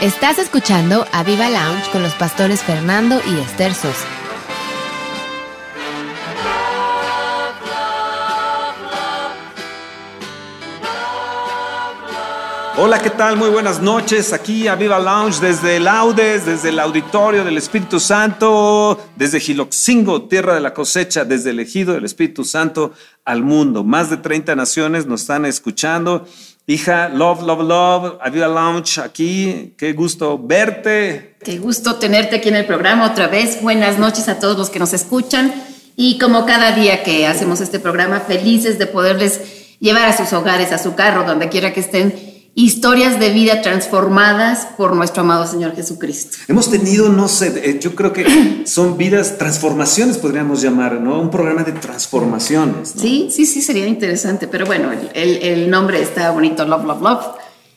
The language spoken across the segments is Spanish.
Estás escuchando a Viva Lounge con los pastores Fernando y Esther Sosa. Hola, ¿qué tal? Muy buenas noches. Aquí a Viva Lounge desde Laudes, desde el auditorio del Espíritu Santo, desde Giloxingo, tierra de la cosecha, desde el ejido del Espíritu Santo al mundo. Más de 30 naciones nos están escuchando. Hija, love, love, love, a Viva Lounge aquí. Qué gusto verte. Qué gusto tenerte aquí en el programa otra vez. Buenas noches a todos los que nos escuchan. Y como cada día que hacemos este programa, felices de poderles llevar a sus hogares, a su carro, donde quiera que estén historias de vida transformadas por nuestro amado Señor Jesucristo. Hemos tenido, no sé, eh, yo creo que son vidas, transformaciones podríamos llamar, ¿no? Un programa de transformaciones. Sí, sí, sí, sería interesante, pero bueno, el, el, nombre está bonito, Love, Love, Love.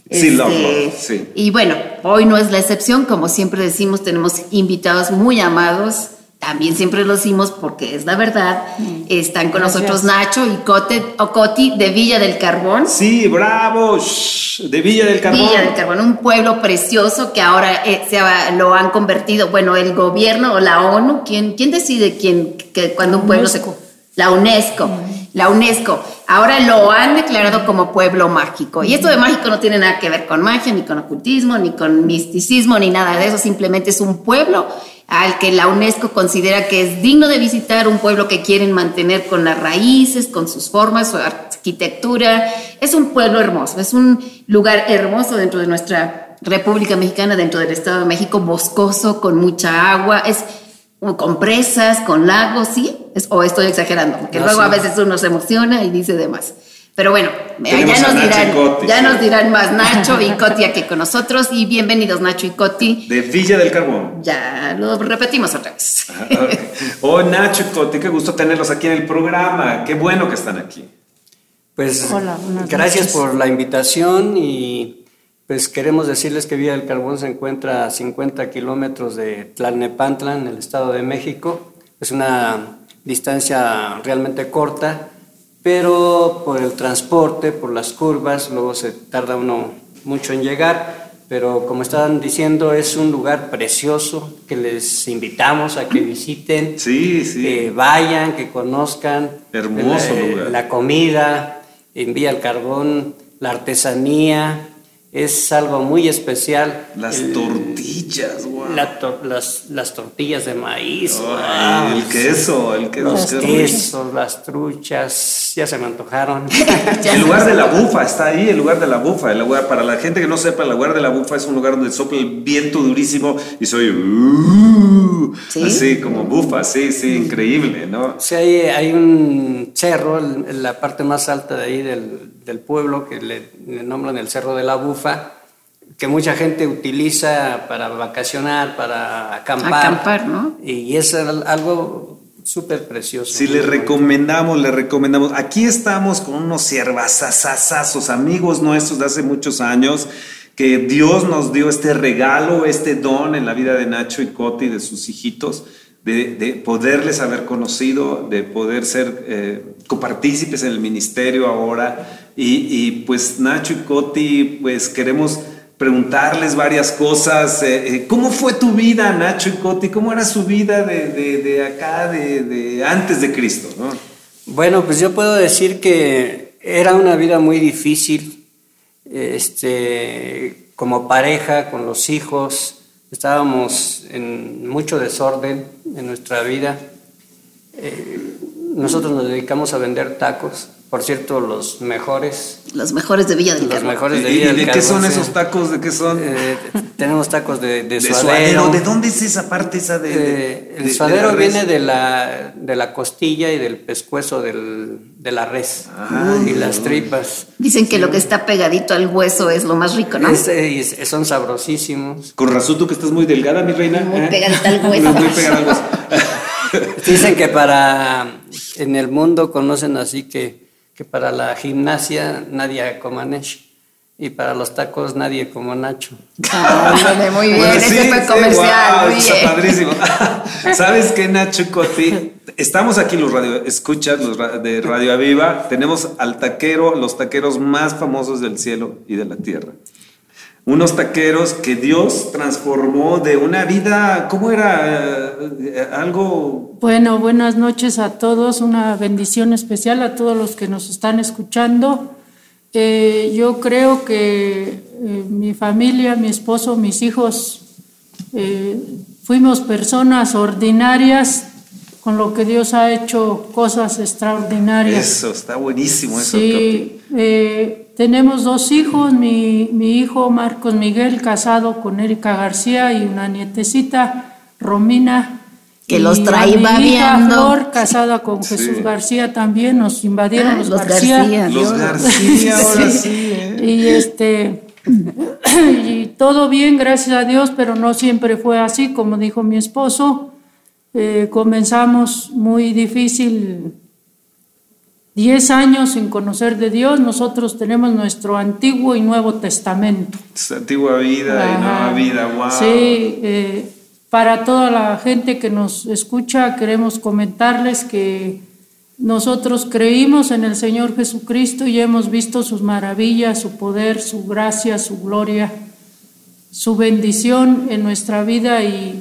Sí, love, este, love, sí. Y bueno, hoy no es la excepción, como siempre decimos, tenemos invitados muy amados también siempre lo decimos porque es la verdad. Mm. Están con nosotros Nacho y Cote, o Coti de Villa del Carbón. Sí, bravo, de Villa del Carbón. Villa del Carbón, un pueblo precioso que ahora eh, se lo han convertido, bueno, el gobierno o la ONU, ¿quién, quién decide quién, que cuando un pueblo se... La UNESCO. La UNESCO. Ahora lo han declarado como pueblo mágico. Y esto de mágico no tiene nada que ver con magia, ni con ocultismo, ni con misticismo, ni nada de eso. Simplemente es un pueblo al que la UNESCO considera que es digno de visitar, un pueblo que quieren mantener con las raíces, con sus formas, su arquitectura. Es un pueblo hermoso, es un lugar hermoso dentro de nuestra República Mexicana, dentro del Estado de México, boscoso, con mucha agua, es con presas, con lagos, ¿sí? o estoy exagerando, porque luego a veces uno se emociona y dice demás. Pero bueno, ya nos, dirán, ya nos dirán más Nacho y Coti aquí con nosotros. Y bienvenidos Nacho y Coti. De Villa del Carbón. Ya lo repetimos otra vez. Oh, Nacho y Coti, qué gusto tenerlos aquí en el programa. Qué bueno que están aquí. Pues gracias por la invitación y pues queremos decirles que Villa del Carbón se encuentra a 50 kilómetros de Tlalnepantla, en el Estado de México. Es una distancia realmente corta pero por el transporte, por las curvas, luego se tarda uno mucho en llegar, pero como estaban diciendo, es un lugar precioso que les invitamos a que visiten, sí, sí. que vayan, que conozcan. Hermoso la, lugar. La comida, envía el carbón, la artesanía, es algo muy especial. Las tortillas, wow. las, las, tortillas de maíz. El queso, el queso. Los quesos, las truchas, ya se me antojaron. el lugar de la bufa, está ahí el lugar de la bufa. El lugar, para la gente que no sepa, el lugar de la bufa es un lugar donde sopla el viento durísimo y soy uh, así como bufa, sí, sí, increíble, ¿no? Sí, hay, hay un cerro, en la parte más alta de ahí del, del pueblo que le, le nombran el Cerro de la Bufa que mucha gente utiliza para vacacionar, para acampar. Acampar, ¿no? Y es algo súper precioso. Sí, le recomendamos, le recomendamos. Aquí estamos con unos siervasasasazos, amigos nuestros de hace muchos años, que Dios nos dio este regalo, este don en la vida de Nacho y Coti y de sus hijitos. De, poderles haber conocido, de poder ser eh, copartícipes en el ministerio ahora. Y, pues Nacho y Coti, pues queremos preguntarles varias cosas. Eh, eh, ¿Cómo fue tu vida, Nacho y Coti? ¿Cómo era su vida de, de, acá, de, antes de Cristo? Bueno, pues yo puedo decir que era una vida muy difícil, este, como pareja, con los hijos, estábamos en mucho desorden en nuestra vida. Eh, nosotros nos dedicamos a vender tacos por cierto, los mejores. Los mejores de Villa del Los mejores de Villa del ¿Y de qué son esos tacos? ¿De qué son? Eh, tenemos tacos de, de, de suadero. ¿De dónde es esa parte esa de...? Eh, el suadero viene de la, de la costilla y del pescuezo del, de la res. Ah, y las tripas. Dicen que lo que está pegadito al hueso es lo más rico, ¿no? Es, son sabrosísimos. Con razón tú que estás muy delgada, mi reina. Muy ¿eh? pegadita al hueso. muy pegada al hueso. Dicen que para... En el mundo conocen así que que para la gimnasia nadie como Nacho y para los tacos nadie como Nacho. muy bien, ese fue comercial. muy bien. padrísimo. ¿Sabes qué, Nacho Coti? Estamos aquí los radio, escuchas los de Radio Aviva, tenemos al taquero, los taqueros más famosos del cielo y de la tierra. Unos taqueros que Dios transformó de una vida, ¿cómo era? Eh, algo... Bueno, buenas noches a todos, una bendición especial a todos los que nos están escuchando. Eh, yo creo que eh, mi familia, mi esposo, mis hijos, fuimos personas ordinarias con lo que Dios ha hecho cosas extraordinarias. Eso, está buenísimo eso. Sí, tenemos dos hijos, mi, hijo Marcos Miguel casado con Erika García y una nietecita, Romina. Que los trae invadiendo. Flor, casada con Jesús García también, nos invadieron los, García. Los García, ahora sí. ¿eh? Y este... y todo bien, gracias a Dios, pero no siempre fue así, como dijo mi esposo. Eh, comenzamos muy difícil Diez años sin conocer de Dios, nosotros tenemos nuestro Antiguo y Nuevo Testamento. antigua vida y nueva vida, wow. Sí, eh, para toda la gente que nos escucha, queremos comentarles que nosotros creímos en el Señor Jesucristo y hemos visto sus maravillas, su poder, su gracia, su gloria, su bendición en nuestra vida y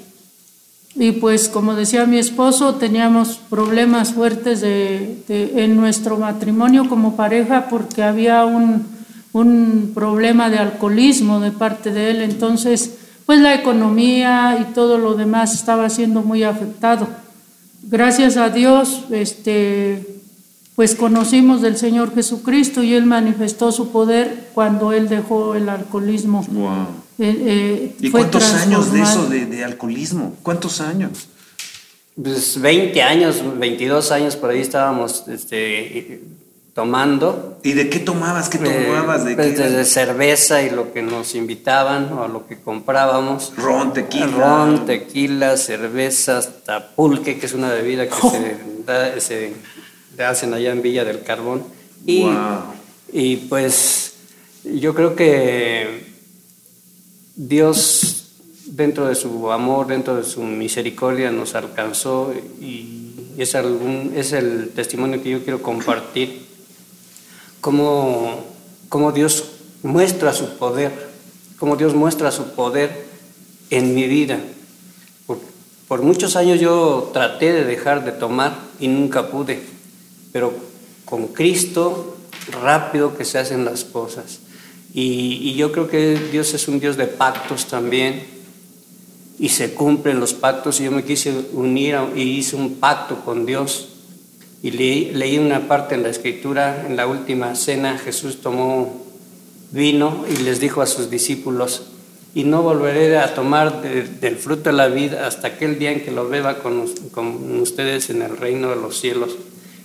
y pues como decía mi esposo, teníamos problemas fuertes de, en nuestro matrimonio como pareja porque había un, un, problema de alcoholismo de parte de él. Entonces, pues la economía y todo lo demás estaba siendo muy afectado. Gracias a Dios, este, pues conocimos del Señor Jesucristo y Él manifestó su poder cuando Él dejó el alcoholismo. Wow. Eh, eh, ¿Y cuántos años de eso, de, alcoholismo? ¿Cuántos años? Pues 20 años, 22 años por ahí estábamos este, tomando. ¿Y de qué tomabas? ¿Qué eh, tomabas? ¿De pues de cerveza y lo que nos invitaban o lo que comprábamos. Ron, tequila. Ron, tequila, cerveza, hasta pulque, que es una bebida que se, da, se hacen allá en Villa del Carbón. Y, y pues yo creo que Dios dentro de su amor, dentro de su misericordia nos alcanzó y es, algún, es el testimonio que yo quiero compartir, cómo, cómo Dios muestra su poder, cómo Dios muestra su poder en mi vida. Por, por muchos años yo traté de dejar de tomar y nunca pude pero con Cristo rápido que se hacen las cosas. Y, yo creo que Dios es un Dios de pactos también. Y se cumplen los pactos. Y yo me quise unir y hice un pacto con Dios. Y leí, una parte en la escritura, en la última cena Jesús tomó vino y les dijo a sus discípulos, y no volveré a tomar del fruto de la vida hasta aquel día en que lo beba con ustedes en el reino de los cielos.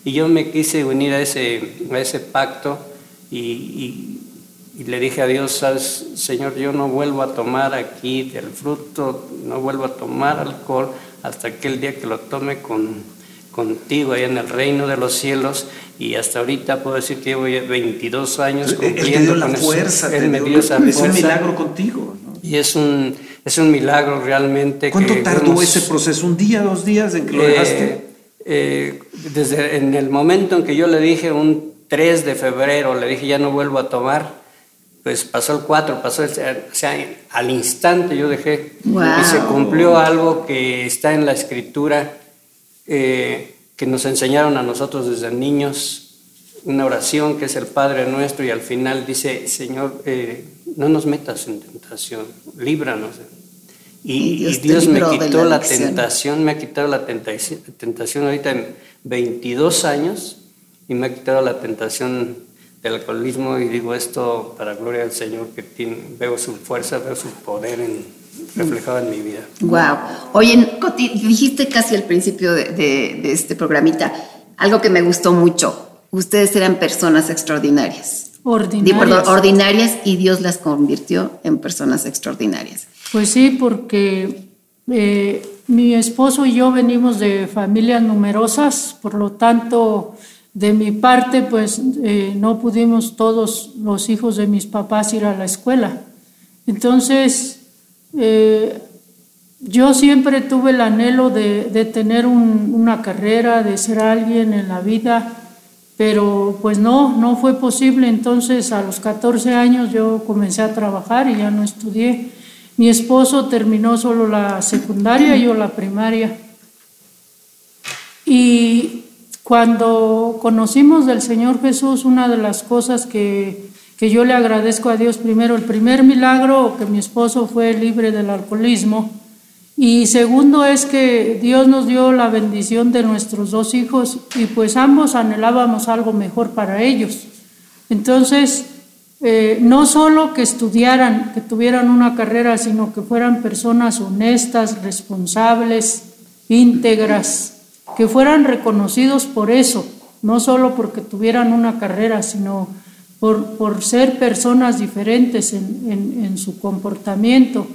Y yo me quise unir a ese, a ese pacto y, le dije a Dios, ¿sabes, Señor, yo no vuelvo a tomar aquí del fruto, no vuelvo a tomar alcohol hasta aquel día que lo tome con, contigo ahí en el reino de los cielos y hasta ahorita puedo decir que llevo 22 años cumpliendo él la fuerza, él me dio esa es un milagro contigo. Y es un, es un milagro realmente. ¿Cuánto tardó ese proceso? ¿Un día, dos días en que lo eh, dejaste? Eh, desde en el momento en que yo le dije un 3 de febrero, le dije ya no vuelvo a tomar, pues pasó el 4, pasó el, o sea, al instante yo dejé. Y se cumplió algo que está en la escritura eh, que nos enseñaron a nosotros desde niños, una oración que es el Padre nuestro y al final dice, Señor, eh, no nos metas en tentación, líbranos. Y, Dios, me quitó la, tentación, me ha quitado la tentación, tentación ahorita en 22 años y me ha quitado la tentación del alcoholismo y digo esto para gloria del Señor que tiene, veo su fuerza, veo su poder en, reflejado en mi vida. Wow. Oye, dijiste casi al principio de, de este programita algo que me gustó mucho. Ustedes eran personas extraordinarias. Ordinarias. ordinarias y Dios las convirtió en personas extraordinarias. Pues sí, porque eh, mi esposo y yo venimos de familias numerosas, por lo tanto, de mi parte, pues eh, no pudimos todos los hijos de mis papás ir a la escuela. Entonces, eh, yo siempre tuve el anhelo de, tener una carrera, de ser alguien en la vida, pero pues no, no fue posible. Entonces a los 14 años yo comencé a trabajar y ya no estudié. Mi esposo terminó solo la secundaria, yo la primaria. Y cuando conocimos del Señor Jesús, una de las cosas que, que yo le agradezco a Dios, primero, el primer milagro, que mi esposo fue libre del alcoholismo, y segundo es que Dios nos dio la bendición de nuestros dos hijos y pues ambos anhelábamos algo mejor para ellos. Entonces, eh, no solo que estudiaran, que tuvieran una carrera, sino que fueran personas honestas, responsables, íntegras, que fueran reconocidos por eso, no solo porque tuvieran una carrera, sino por, por ser personas diferentes en, en su comportamiento.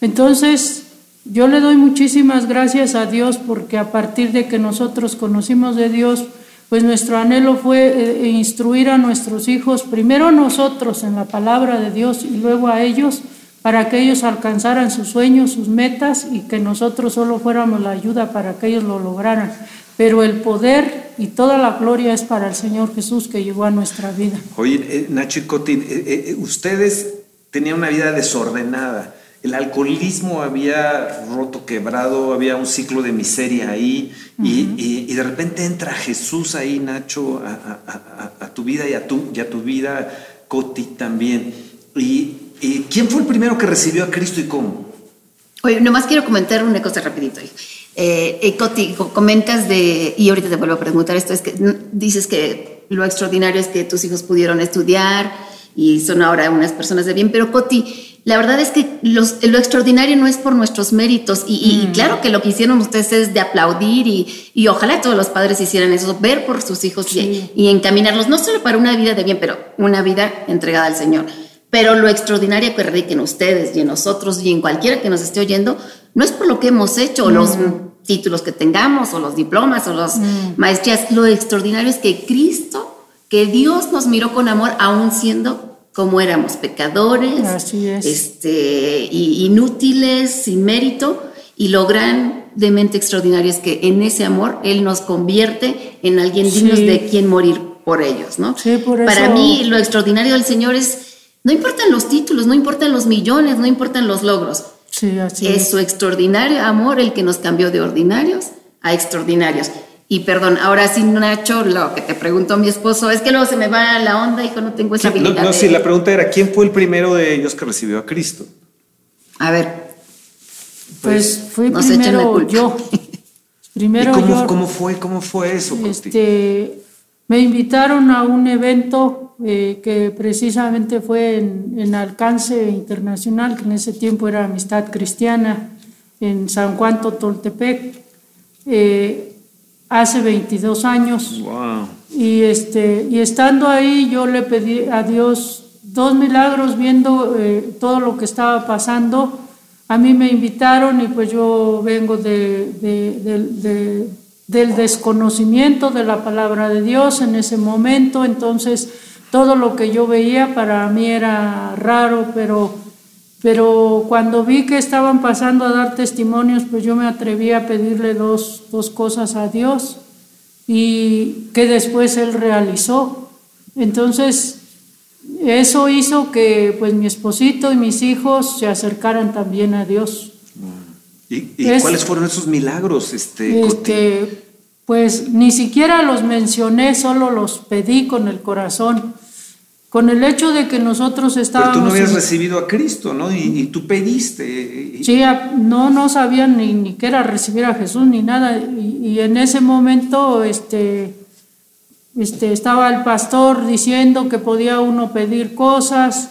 Entonces, yo le doy muchísimas gracias a Dios porque a partir de que nosotros conocimos de Dios, pues nuestro anhelo fue eh, instruir a nuestros hijos, primero nosotros en la palabra de Dios y luego a ellos, para que ellos alcanzaran sus sueños, sus metas y que nosotros solo fuéramos la ayuda para que ellos lo lograran. Pero el poder y toda la gloria es para el Señor Jesús que llegó a nuestra vida. Oye, eh, Nacho y Coti, eh, ustedes tenían una vida desordenada el alcoholismo había roto, quebrado, había un ciclo de miseria ahí y, de repente entra Jesús ahí, Nacho, a, tu vida y a tu, y tu vida, Coti también. Y, quién fue el primero que recibió a Cristo y cómo? Oye, nomás quiero comentar una cosa rapidito. Eh, eh, Coti, comentas de, y ahorita te vuelvo a preguntar esto, es que dices que lo extraordinario es que tus hijos pudieron estudiar y son ahora unas personas de bien, pero Coti, la verdad es que lo extraordinario no es por nuestros méritos y, mm. claro que lo que hicieron ustedes es de aplaudir y, ojalá todos los padres hicieran eso, ver por sus hijos y, encaminarlos, no solo para una vida de bien, pero una vida entregada al Señor. Pero lo extraordinario que radiquen ustedes y en nosotros y en cualquiera que nos esté oyendo, no es por lo que hemos hecho, o los títulos que tengamos, o los diplomas, o las mm. maestrías. Lo extraordinario es que Cristo, que Dios nos miró con amor, aún siendo como éramos pecadores, este, inútiles, sin mérito, y lo grandemente extraordinario es que en ese amor Él nos convierte en alguien digno de quien morir por ellos, ¿no? Para mí lo extraordinario del Señor es, no importan los títulos, no importan los millones, no importan los logros. es su extraordinario amor el que nos cambió de ordinarios a extraordinarios. Y perdón, ahora sí, Nacho, lo que te preguntó mi esposo, es que luego se me va la onda, hijo, no tengo esa habilidad. No, sí, la pregunta era, ¿quién fue el primero de ellos que recibió a Cristo? A ver. Pues, fui primero yo. primero cómo, ¿Cómo fue, cómo fue eso? Este, me invitaron a un evento eh, que precisamente fue en, alcance internacional, que en ese tiempo era Amistad Cristiana, en San Juan Totoltepec. Eh, hace 22 años. Y, este, y estando ahí yo le pedí a Dios dos milagros viendo eh, todo lo que estaba pasando. A mí me invitaron y pues yo vengo de, del desconocimiento de la palabra de Dios en ese momento, entonces todo lo que yo veía para mí era raro, pero pero cuando vi que estaban pasando a dar testimonios, pues yo me atreví a pedirle dos, dos cosas a Dios y que después Él realizó. Entonces, eso hizo que pues mi esposito y mis hijos se acercaran también a Dios. ¿Y, cuáles fueron esos milagros? Este, este, pues ni siquiera los mencioné, solo los pedí con el corazón. Con el hecho de que nosotros estábamos... Pero tú no habías recibido a Cristo, ¿no? Y, tú pediste. Sí, no, no sabían ni, ni qué era recibir a Jesús ni nada. Y, en ese momento este, este, estaba el pastor diciendo que podía uno pedir cosas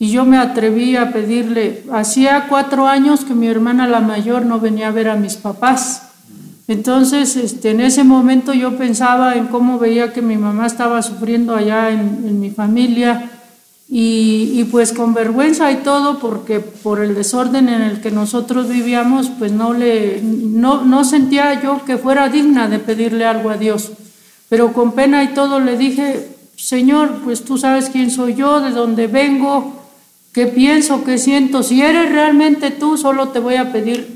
y yo me atreví a pedirle. Hacía cuatro años que mi hermana la mayor no venía a ver a mis papás. Entonces, este, en ese momento yo pensaba en cómo veía que mi mamá estaba sufriendo allá en, mi familia y, pues con vergüenza y todo, porque por el desorden en el que nosotros vivíamos, pues no, le, no, no sentía yo que fuera digna de pedirle algo a Dios. Pero con pena y todo le dije, Señor, pues tú sabes quién soy yo, de dónde vengo, qué pienso, qué siento. Si eres realmente tú, solo te voy a pedir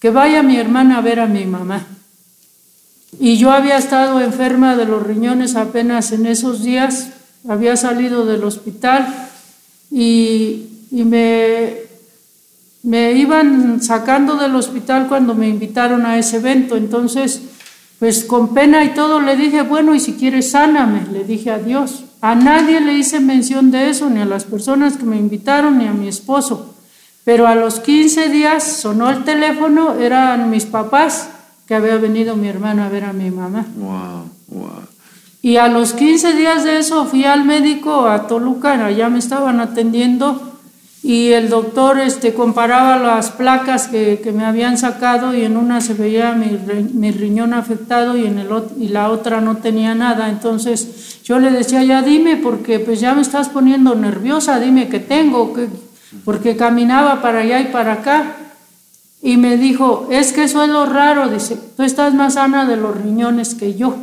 que vaya mi hermana a ver a mi mamá. Y yo había estado enferma de los riñones apenas en esos días, había salido del hospital y, y me, me iban sacando del hospital cuando me invitaron a ese evento. Entonces, pues con pena y todo le dije, bueno, y si quieres sáname, le dije a Dios. A nadie le hice mención de eso, ni a las personas que me invitaron, ni a mi esposo. Pero a los 15 días sonó el teléfono, eran mis papás, que había venido mi hermano a ver a mi mamá. Y a los 15 días de eso fui al médico a Toluca, allá me estaban atendiendo y el doctor este, comparaba las placas que, que, me habían sacado y en una se veía mi, mi riñón afectado y en el y la otra no tenía nada. Entonces yo le decía, ya dime, porque pues ya me estás poniendo nerviosa, dime qué tengo, que, porque caminaba para allá y para acá. Y me dijo, es que eso es lo raro, dice, tú estás más sana de los riñones que yo.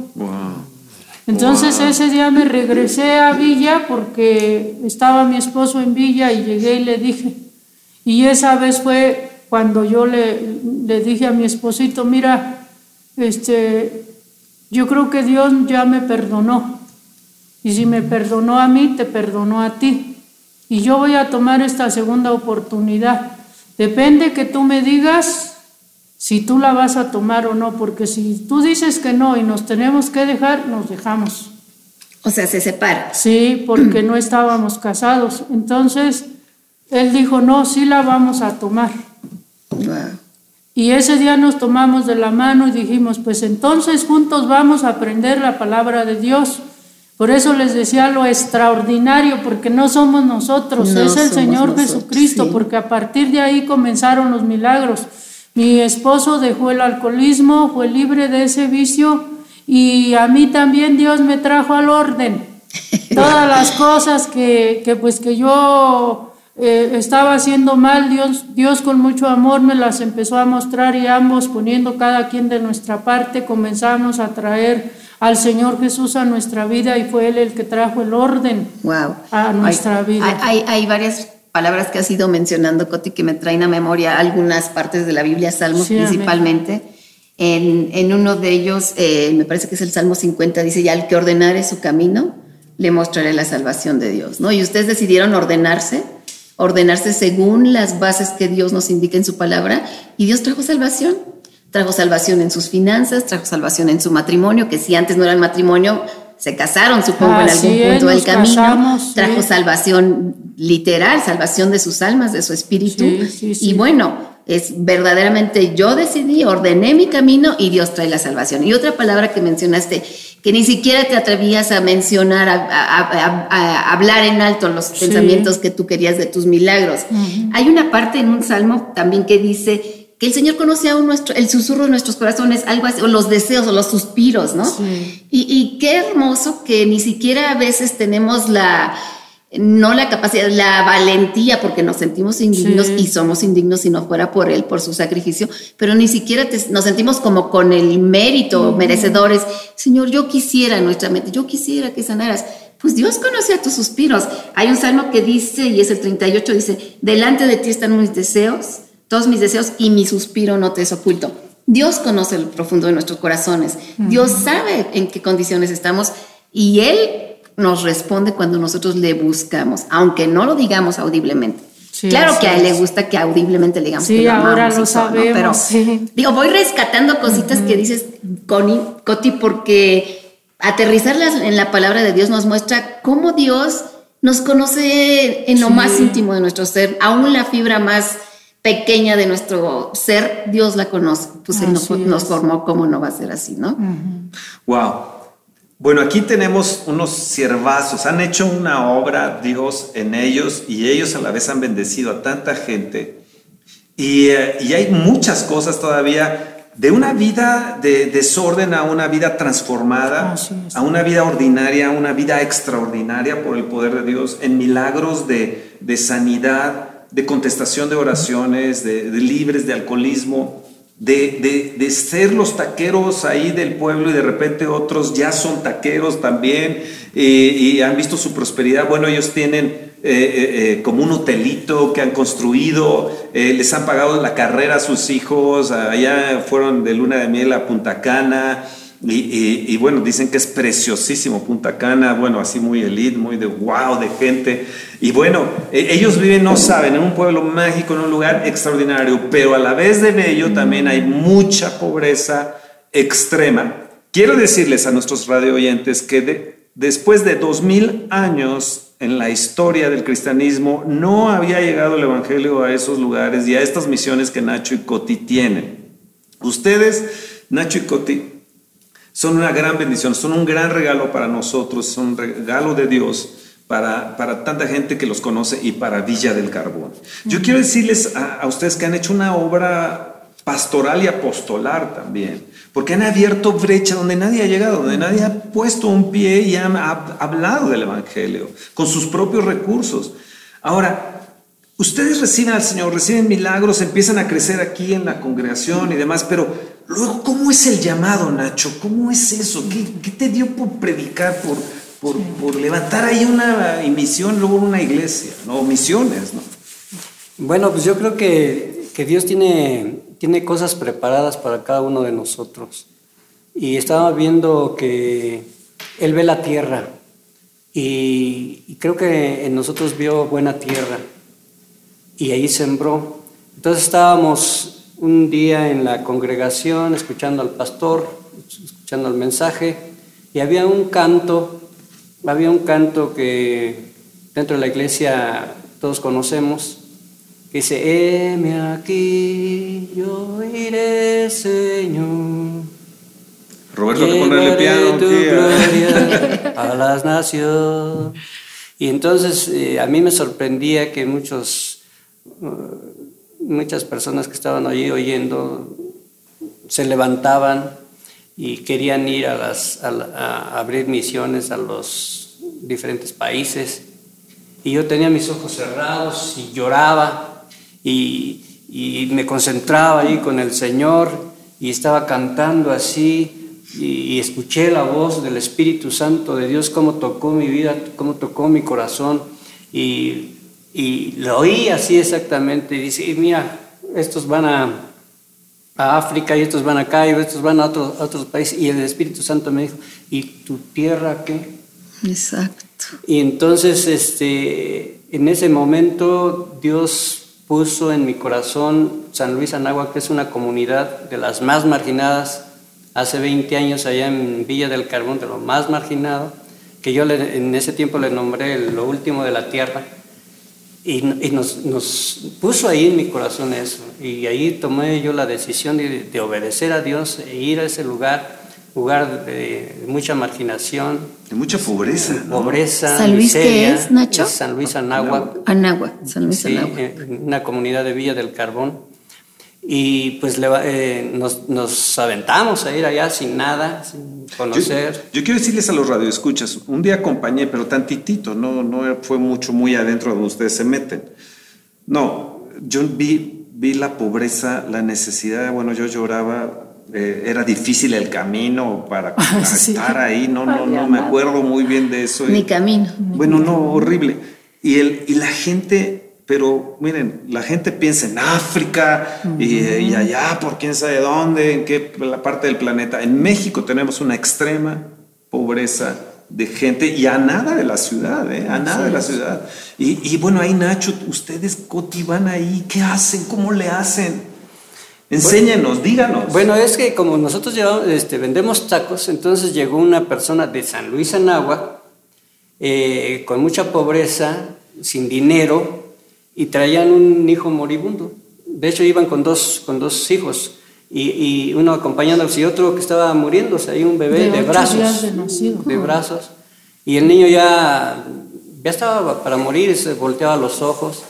Entonces ese día me regresé a Villa porque estaba mi esposo en Villa y llegué y le dije. Y esa vez fue cuando yo le, le dije a mi esposito, mira, este, yo creo que Dios ya me perdonó. Y si me perdonó a mí, te perdonó a ti. Y yo voy a tomar esta segunda oportunidad. Depende que tú me digas si tú la vas a tomar o no, porque si tú dices que no y nos tenemos que dejar, nos dejamos. O sea, se separa. Sí, porque no estábamos casados. Entonces, él dijo, no, sí la vamos a tomar. Y ese día nos tomamos de la mano y dijimos, pues entonces juntos vamos a aprender la palabra de Dios. Por eso les decía lo extraordinario, porque no somos nosotros, es el Señor Jesucristo, porque a partir de ahí comenzaron los milagros. Mi esposo dejó el alcoholismo, fue libre de ese vicio y a mí también Dios me trajo al orden. Todas las cosas que, que pues que yo eh, estaba haciendo mal, Dios, Dios con mucho amor me las empezó a mostrar y ambos poniendo cada quien de nuestra parte comenzamos a traer al Señor Jesús a nuestra vida y fue Él el que trajo el orden wow. a nuestra vida. Hay, hay, varias palabras que has ido mencionando, Coti, que me traen a memoria algunas partes de la Biblia, Salmos principalmente. En, en, uno de ellos, eh, me parece que es el Salmo 50, dice, ya al que ordenare su camino, le mostraré la salvación de Dios, ¿no? Y ustedes decidieron ordenarse, ordenarse según las bases que Dios nos indica en su palabra, y Dios trajo salvación. Trajo salvación en sus finanzas, trajo salvación en su matrimonio, que si antes no era el matrimonio, se casaron, supongo, en algún punto del camino. Casamos, trajo sí. salvación literal, salvación de sus almas, de su espíritu. Sí, y bueno, es verdaderamente yo decidí, ordené mi camino y Dios trae la salvación. Y otra palabra que mencionaste, que ni siquiera te atrevías a mencionar, a, a, a, a hablar en alto los pensamientos que tú querías de tus milagros. Uh -huh. Hay una parte en un salmo también que dice que el Señor conoce aún nuestro, el susurro de nuestros corazones, algo así, o los deseos o los suspiros, ¿no? Sí. Y, y qué hermoso que ni siquiera a veces tenemos la, no la capacidad, la valentía, porque nos sentimos indignos Sí. y somos indignos si no fuera por Él, por su sacrificio, pero ni siquiera te- nos sentimos como con el mérito, merecedores. Señor, yo quisiera nuestra mente, yo quisiera que sanaras. Pues Dios conoce a tus suspiros. Hay un salmo que dice, y es el 38, dice, delante de ti están mis deseos, todos mis deseos y mi suspiro no te es oculto. Dios conoce el profundo de nuestros corazones. Dios sabe en qué condiciones estamos y Él nos responde cuando nosotros le buscamos, aunque no lo digamos audiblemente. Sí, claro que a él le es. gusta que audiblemente le digamos Sí, que lo ahora amamos lo todo, ¿no? sabemos, Pero sí. digo, voy rescatando cositas que dices, Connie, Coti, porque aterrizarlas en la palabra de Dios nos muestra cómo Dios nos conoce en lo más íntimo de nuestro ser, aún la fibra más pequeña de nuestro ser, Dios la conoce. Pues Él nos, nos formó, ¿cómo no va a ser así, no? Wow. Bueno, aquí tenemos unos siervazos. Han hecho una obra, Dios, en ellos y ellos a la vez han bendecido a tanta gente. Y, eh, y hay muchas cosas todavía de una vida de desorden a una vida transformada, a una vida ordinaria, a una vida extraordinaria por el poder de Dios, en milagros de, de sanidad, de contestación de oraciones, de, libres de alcoholismo, de, de- de ser los taqueros ahí del pueblo y de repente otros ya son taqueros también y han visto su prosperidad. Bueno, ellos tienen eh, eh, eh, como un hotelito que han construido, les han pagado la carrera a sus hijos, allá fueron de luna de miel a Punta Cana. Y, bueno, dicen que es preciosísimo Punta Cana, bueno, así muy elite, muy de wow, de gente. Y bueno, e, ellos viven, no saben, en un pueblo mágico, en un lugar extraordinario, pero a la vez de bello también hay mucha pobreza extrema. Quiero decirles a nuestros radio oyentes que después de dos mil años en la historia del cristianismo no había llegado el Evangelio a esos lugares y a estas misiones que Nacho y Coti tienen. Ustedes, Nacho y Coti, son una gran bendición, son un gran regalo para nosotros, son un regalo de Dios para, para tanta gente que los conoce y para Villa del Carbón. Yo quiero decirles a, a ustedes que han hecho una obra pastoral y apostolar también, porque han abierto brecha donde nadie ha llegado, donde nadie ha puesto un pie y ha hablado del Evangelio con sus propios recursos. Ahora, ustedes reciben al Señor, reciben milagros, empiezan a crecer aquí en la congregación y demás, pero luego, ¿cómo es el llamado, Nacho? ¿Cómo es eso? ¿Qué, te dio por predicar, por, por, por, levantar ahí una misión, luego una iglesia, ¿no? Misiones, ¿no? Bueno, pues yo creo que, que Dios tiene tiene cosas preparadas para cada uno de nosotros. Y estaba viendo que Él ve la tierra y, creo que en nosotros vio buena tierra y ahí sembró. Entonces estábamos un día en la congregación escuchando al pastor, escuchando el mensaje y había un canto, había un canto que dentro de la iglesia todos conocemos, dice, heme aquí, yo iré, Señor. Roberto, te pone el piano. Tu gloria a las naciones. Y entonces eh, a mí me sorprendía que muchos, uh, muchas personas que estaban allí oyendo se levantaban y querían ir a, abrir misiones a los diferentes países. Y yo tenía mis ojos cerrados y lloraba y, me concentraba ahí con el Señor y estaba cantando así y, escuché la voz del Espíritu Santo de Dios, cómo tocó mi vida, cómo tocó mi corazón y, lo oí así exactamente y dice, mira, estos van a, a, África y estos van acá y estos van a otros, a otros países y el Espíritu Santo me dijo, ¿y tu tierra qué? Exacto. Y entonces, este, en ese momento Dios puso en mi corazón San Luis Anáhuac, que es una comunidad de las más marginadas, hace 20 años allá en Villa del Carbón, de lo más marginado, que yo en ese tiempo le nombré lo último de la tierra, y, nos, puso ahí en mi corazón eso, y ahí tomé yo la decisión de, de obedecer a Dios e ir a ese lugar lugar de mucha marginación. De mucha pobreza. Pobreza. ¿San Luis qué es, Nacho? San Luis Anáhuac. Anáhuac, San Luis sí, una comunidad de Villa del Carbón. Y pues eh, nos, nos, aventamos a ir allá sin nada, sin conocer. Yo, quiero decirles a los radioescuchas, un día acompañé, pero tantitito, no, no fue mucho, muy adentro donde ustedes se meten. No, yo vi, vi la pobreza, la necesidad, bueno, yo lloraba eh, era difícil el camino para, estar ahí, no, no, no, me acuerdo muy bien de eso. Mi camino. Bueno, no, horrible. Y, el, y la gente, pero miren, la gente piensa en África y, allá por quién sabe dónde, en qué la parte del planeta. En México tenemos una extrema pobreza de gente y a nada de la ciudad, ¿eh? a nada de la ciudad. Y, y bueno, ahí Nacho, ustedes Coti van ahí, ¿qué hacen? ¿Cómo le hacen? Enséñenos, díganos. Bueno, es que como nosotros llevamos, este, vendemos tacos, entonces llegó una persona de San Luis Anagua eh, con mucha pobreza, sin dinero, y traían un hijo moribundo. De hecho, iban con dos, con dos hijos, y, uno acompañándolos y otro que estaba muriéndose, ahí un bebé de, brazos. De, brazos. Y el niño ya, ya estaba para morir, se volteaba los ojos.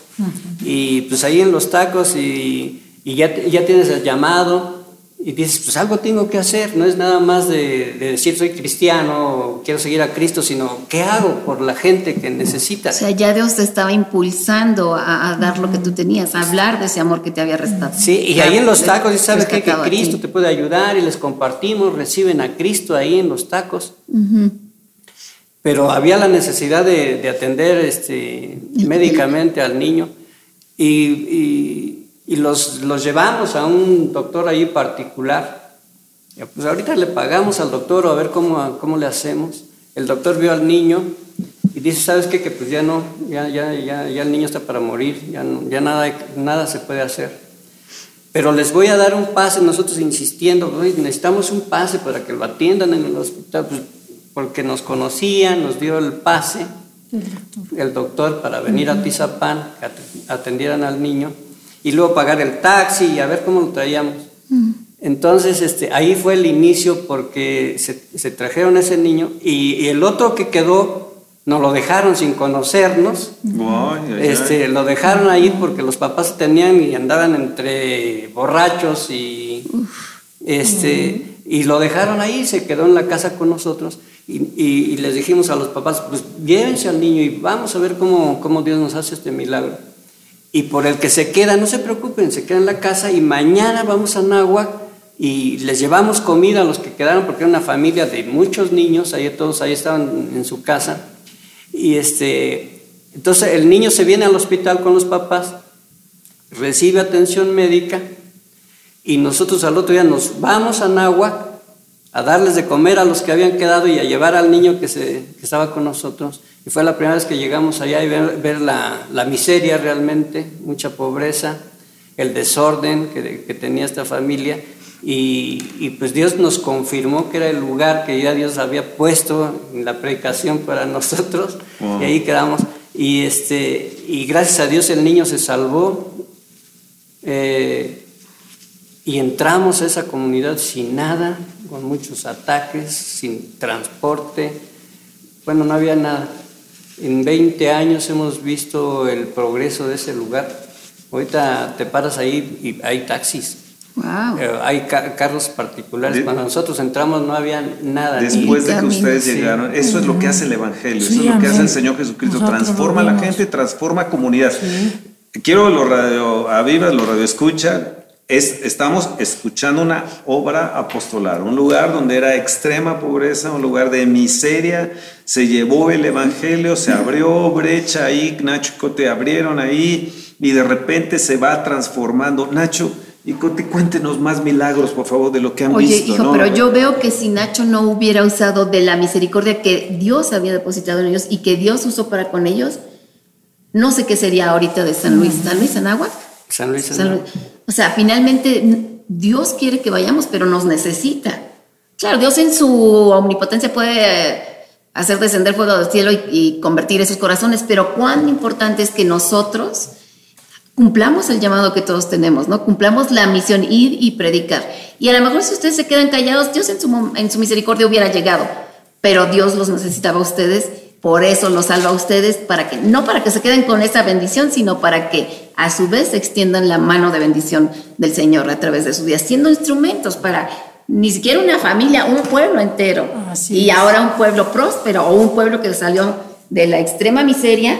Y pues ahí en los tacos y y ya, ya tienes el llamado y dices, pues algo tengo que hacer, no es nada más de, decir soy cristiano, quiero seguir a Cristo, sino qué hago por la gente que necesita. O sea, ya Dios te estaba impulsando a, dar lo que tú tenías, a hablar de ese amor que te había restado. Sí, y ahí en los tacos, y sabes que, que Cristo te puede ayudar y les compartimos, reciben a Cristo ahí en los tacos. Pero había la necesidad de, atender este, médicamente al niño y y los, los llevamos a un doctor ahí particular Pues ahorita le pagamos al doctor o a ver cómo, cómo le hacemos. El doctor vio al niño y dice, ¿sabes qué? Que pues ya no, ya, ya, ya, ya el niño está para morir, ya, ya nada, nada se puede hacer. Pero les voy a dar un pase, nosotros insistiendo, necesitamos un pase para que lo atiendan en el hospital, pues, porque nos conocían, nos dio el pase, el doctor, para venir a Tizapán, que atendieran al niño, y luego pagar el taxi y a ver cómo lo traíamos. Entonces, este, ahí fue el inicio porque se, trajeron ese niño y, el otro que quedó, nos lo dejaron sin conocernos. este, Lo dejaron ahí porque los papás tenían y andaban entre borrachos y, este, y lo dejaron ahí, se quedó en la casa con nosotros. Y, les dijimos a los papás, pues llévense al niño y vamos a ver cómo, cómo Dios nos hace este milagro. Y por el que se queda, no se preocupen, se queda en la casa y mañana vamos a Nahuac y les llevamos comida a los que quedaron porque era una familia de muchos niños, ahí todos ahí estaban en su casa. Y este, entonces el niño se viene al hospital con los papás, recibe atención médica y nosotros al otro día nos vamos a Nahuac a darles de comer a los que habían quedado y a llevar al niño que, se, que estaba con nosotros. Y fue la primera vez que llegamos allá y ver, ver la, la, miseria realmente, mucha pobreza, el desorden que, que tenía esta familia y, pues Dios nos confirmó que era el lugar que ya Dios había puesto en la predicación para nosotros y ahí quedamos. Y, este, y gracias a Dios el niño se salvó eh, y entramos a esa comunidad sin nada, con muchos ataques, sin transporte. Bueno, no había nada. En 20 años hemos visto el progreso de ese lugar. Ahorita te paras ahí y hay taxis eh, hay carros particulares. Cuando nosotros entramos no había nada. Después de que ustedes llegaron, eso es lo que hace el Evangelio, eso es lo que hace el Señor Jesucristo. transforma a la gente, transforma comunidad. Quiero los radio avivas, los radio escucha. Es, estamos escuchando una obra apostolar, un lugar donde era extrema pobreza, un lugar de miseria. Se llevó el Evangelio, se abrió brecha ahí, Nacho y Cote abrieron ahí y de repente se va transformando. Nacho, y cuéntenos más milagros, por favor, de lo que han visto. Oye, hijo, pero yo veo que si Nacho no hubiera usado de la misericordia que Dios había depositado en ellos y que Dios usó para con ellos, no sé qué sería ahorita de San Luis. ¿San Luis en agua? San Luis agua. O sea, finalmente Dios quiere que vayamos, pero nos necesita. Claro, Dios en su omnipotencia puede hacer descender fuego del cielo y, y convertir esos corazones, pero cuán importante es que nosotros cumplamos el llamado que todos tenemos, ¿no? Cumplamos la misión, ir y predicar. Y a lo mejor si ustedes se quedan callados, Dios en su, en su misericordia hubiera llegado, pero Dios los necesitaba a ustedes, por eso los salva a ustedes, para que, no para que se queden con esa bendición, sino para que a su vez extiendan la mano de bendición del Señor a través de su vida, siendo instrumentos para ni siquiera una familia, un pueblo entero. y ahora un pueblo próspero o un pueblo que salió de la extrema miseria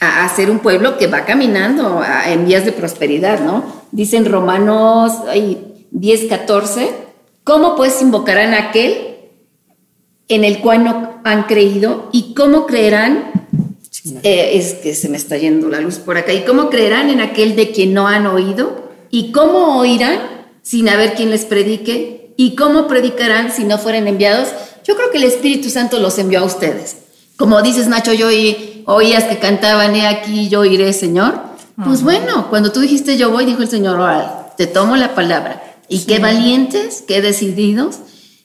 a, ser un pueblo que va caminando en vías de prosperidad, ¿no? Dicen Romanos 10, 14, ¿cómo pues invocarán a aquel en el cual no han creído y cómo creerán? Eh, es que se me está yendo la luz por acá. ¿Y cómo creerán en aquel de quien no han oído? ¿Y cómo oirán sin haber quien les predique? ¿Y cómo predicarán si no fueran enviados? Yo creo que el Espíritu Santo los envió a ustedes. Como dices, Nacho, yo y oías que cantaban, he aquí, yo iré, Señor. Pues bueno, cuando tú dijiste yo voy, dijo el Señor, te tomo la palabra. Y qué valientes, qué decididos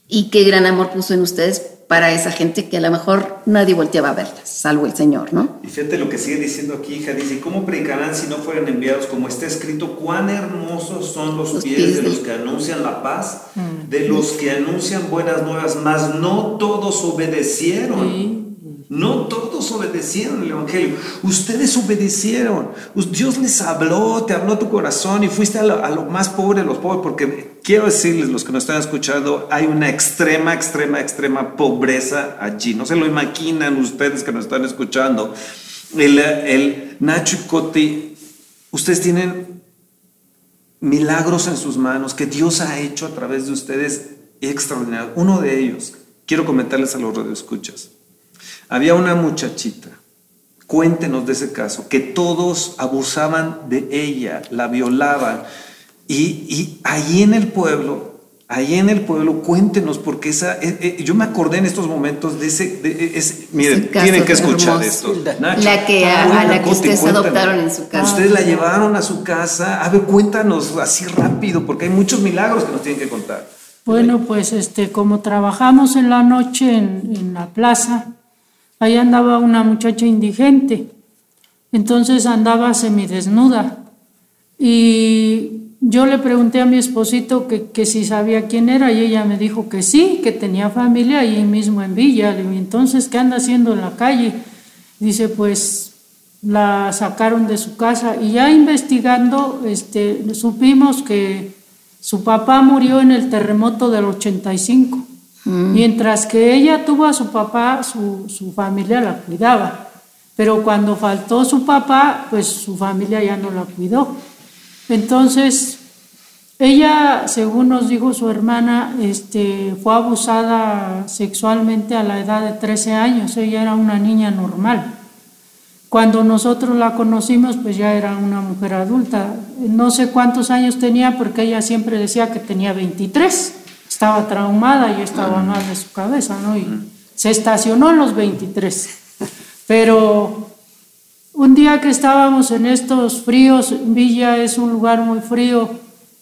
y qué gran amor puso en ustedes para esa gente que a lo mejor nadie volteaba a verlas, salvo el Señor, ¿no? Y fíjate lo que sigue diciendo aquí, hija, dice, ¿cómo predicarán si no fueran enviados? Como está escrito, cuán hermosos son los, pies, de los que anuncian la paz, mm. de los que anuncian buenas nuevas, mas no todos obedecieron. No todos obedecieron el Evangelio. Ustedes obedecieron. Dios les habló, te habló tu corazón y fuiste a lo, más pobre de los pobres. Porque quiero decirles, los que nos están escuchando, hay una extrema, extrema, extrema pobreza allí. No se lo imaginan ustedes que nos están escuchando. El, el Nacho y Coti, ustedes tienen milagros en sus manos que Dios ha hecho a través de ustedes extraordinario. Uno de ellos, quiero comentarles a los radioescuchas. Había una muchachita, cuéntenos de ese caso, que todos abusaban de ella, la violaban. Y, y allí en el pueblo ahí en el pueblo, cuéntenos, porque esa, eh, eh, yo me acordé en estos momentos de ese, de, ese miren, tienen que escuchar esto. la que a, la que ustedes adoptaron en su casa. Ustedes la llevaron a su casa, a ver, cuéntanos así rápido, porque hay muchos milagros que nos tienen que contar. Bueno, pues este, como trabajamos en la noche en, en la plaza, ahí andaba una muchacha indigente, entonces andaba semidesnuda y yo le pregunté a mi esposito que, que, si sabía quién era y ella me dijo que sí, que tenía familia ahí mismo en Villa. Entonces, ¿qué anda haciendo en la calle? Dice, pues la sacaron de su casa y ya investigando, este, supimos que su papá murió en el terremoto del 85. Mm. Mientras que ella tuvo a su papá, su, su familia la cuidaba. Pero cuando faltó su papá, pues su familia ya no la cuidó. Entonces, ella, según nos dijo su hermana, este, fue abusada sexualmente a la edad de 13 años. Ella era una niña normal. Cuando nosotros la conocimos, pues ya era una mujer adulta. No sé cuántos años tenía porque ella siempre decía que tenía 23. Estaba traumada y estaba mal de su cabeza, ¿no? Y se estacionó en los 23. Pero un día que estábamos en estos fríos, Villa es un lugar muy frío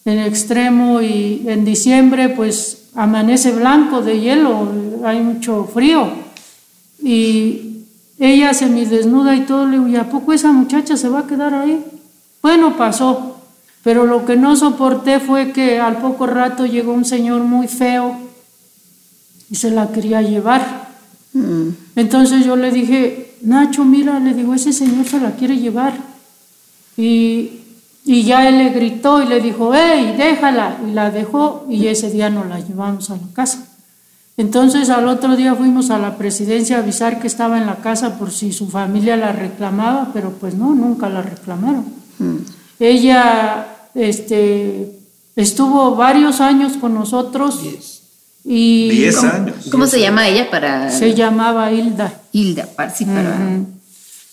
en extremo y en diciembre pues amanece blanco de hielo, hay mucho frío. Y ella se me desnuda y todo, le digo, ¿y a poco esa muchacha se va a quedar ahí? Bueno, pasó, pero lo que no soporté fue que al poco rato llegó un señor muy feo y se la quería llevar. Mm. Entonces yo le dije, Nacho, mira, le digo, ese señor se la quiere llevar. Y, y ya él le gritó y le dijo, hey, déjala. Y la dejó y ese día nos la llevamos a la casa. Entonces al otro día fuimos a la presidencia a avisar que estaba en la casa por si su familia la reclamaba, pero pues no, nunca la reclamaron. Mm. Ella este, estuvo varios años con nosotros. Y Diez años. ¿Cómo se llama ella para...? Se llamaba Hilda. Hilda, sí, para...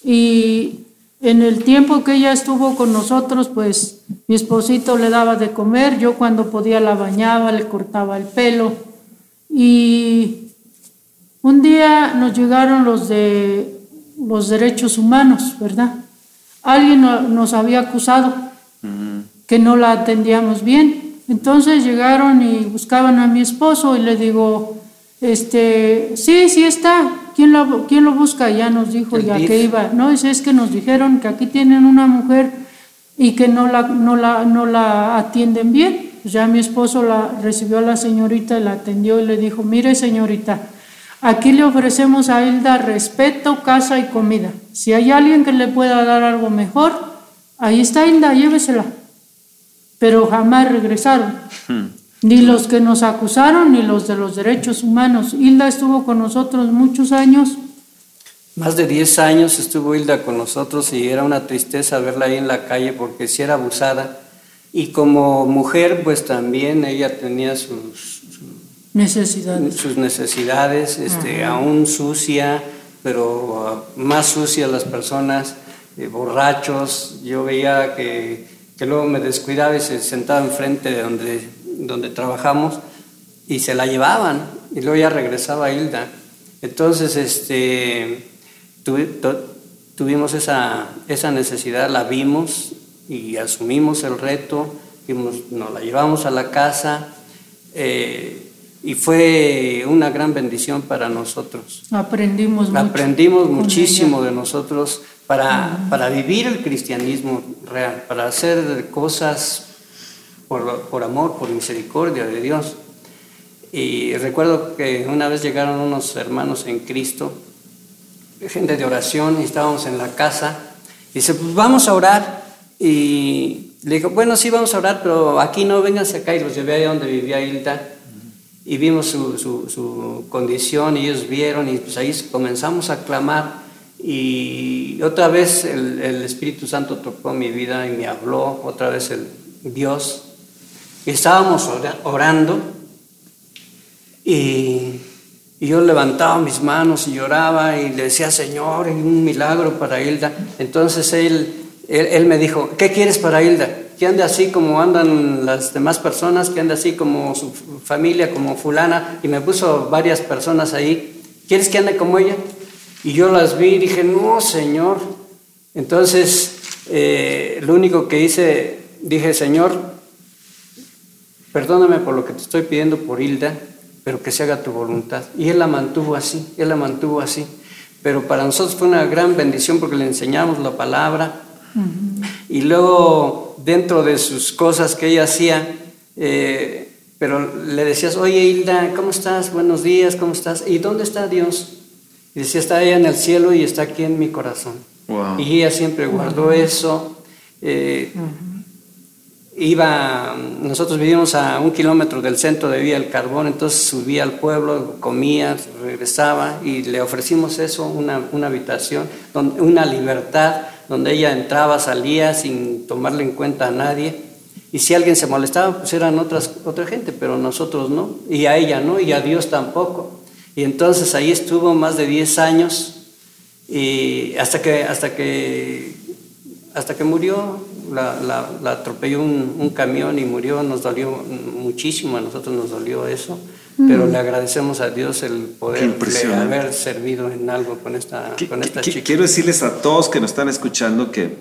Y en el tiempo que ella estuvo con nosotros, pues mi esposito le daba de comer, yo cuando podía la bañaba, le cortaba el pelo. Y un día nos llegaron los de los derechos humanos, ¿verdad? Alguien nos había acusado que no la atendíamos bien entonces llegaron y buscaban a mi esposo y le digo, este, sí, sí está, ¿quién lo, quién lo busca? Ya nos dijo ya que iba, no, es, es que nos dijeron que aquí tienen una mujer y que no la, no la, no la atienden bien. Pues ya mi esposo la recibió a la señorita y la atendió y le dijo, mire señorita, aquí le ofrecemos a Hilda respeto, casa y comida. Si hay alguien que le pueda dar algo mejor, ahí está Hilda, llévesela pero jamás regresaron. Hmm. Ni los que nos acusaron, ni los de los derechos humanos. Hilda estuvo con nosotros muchos años. Más de 10 años estuvo Hilda con nosotros y era una tristeza verla ahí en la calle porque sí era abusada. Y como mujer, pues también ella tenía sus, necesidades. Sus necesidades, este, aún sucia, pero más sucia las personas, eh, borrachos. Yo veía que que luego me descuidaba y se sentaba enfrente de donde, donde trabajamos y se la llevaban y luego ya regresaba Hilda. Entonces, este, tuvimos esa, esa necesidad, la vimos y asumimos el reto, nos la llevamos a la casa eh, y fue una gran bendición para nosotros. Aprendimos mucho. Aprendimos muchísimo de nosotros para, para vivir el cristianismo real, para hacer cosas por, por, amor, por misericordia de Dios. Y recuerdo que una vez llegaron unos hermanos en Cristo, gente de oración, y estábamos en la casa, dice, pues vamos a orar. Y le dijo, bueno, sí, vamos a orar, pero aquí no, vénganse acá, y los llevé allá donde vivía Hilda, y vimos su, su, su condición, y ellos vieron, y pues ahí comenzamos a clamar. Y otra vez el, Espíritu Santo tocó mi vida y me habló, otra vez el Dios. Estábamos orando y, yo levantaba mis manos y lloraba y le decía, Señor, un milagro para Hilda. Entonces él, él, me dijo, ¿qué quieres para Hilda? que ande así como andan las demás personas, que ande así como su familia, como fulana, y me puso varias personas ahí, ¿quieres que ande como ella? Y yo las vi y dije, no, Señor. Entonces, eh, lo único que hice, dije, Señor, perdóname por lo que te estoy pidiendo por Hilda, pero que se haga tu voluntad. Y Él la mantuvo así, Él la mantuvo así. Pero para nosotros fue una gran bendición porque le enseñamos la palabra. Y luego, dentro de sus cosas que ella hacía, eh, pero le decías, oye Hilda, ¿cómo estás? Buenos días, ¿cómo estás? ¿Y dónde está Dios? Y decía, está ella en el cielo y está aquí en mi corazón. Y ella siempre guardó eso. Eh, iba, nosotros vivimos a un kilómetro del centro de Vía del Carbón, entonces subía al pueblo, comía, regresaba y le ofrecimos eso, una, una habitación, una libertad donde ella entraba, salía sin tomarle en cuenta a nadie. Y si alguien se molestaba, pues eran otras, otra gente, pero nosotros no, y a ella no, y a Dios tampoco. Y entonces ahí estuvo más de 10 años y hasta que, hasta que, hasta que murió, la, la, atropelló un, camión y murió, nos dolió muchísimo, a nosotros nos dolió eso, pero le agradecemos a Dios el poder haber servido en algo con esta, con esta chica. Quiero decirles a todos que nos están escuchando que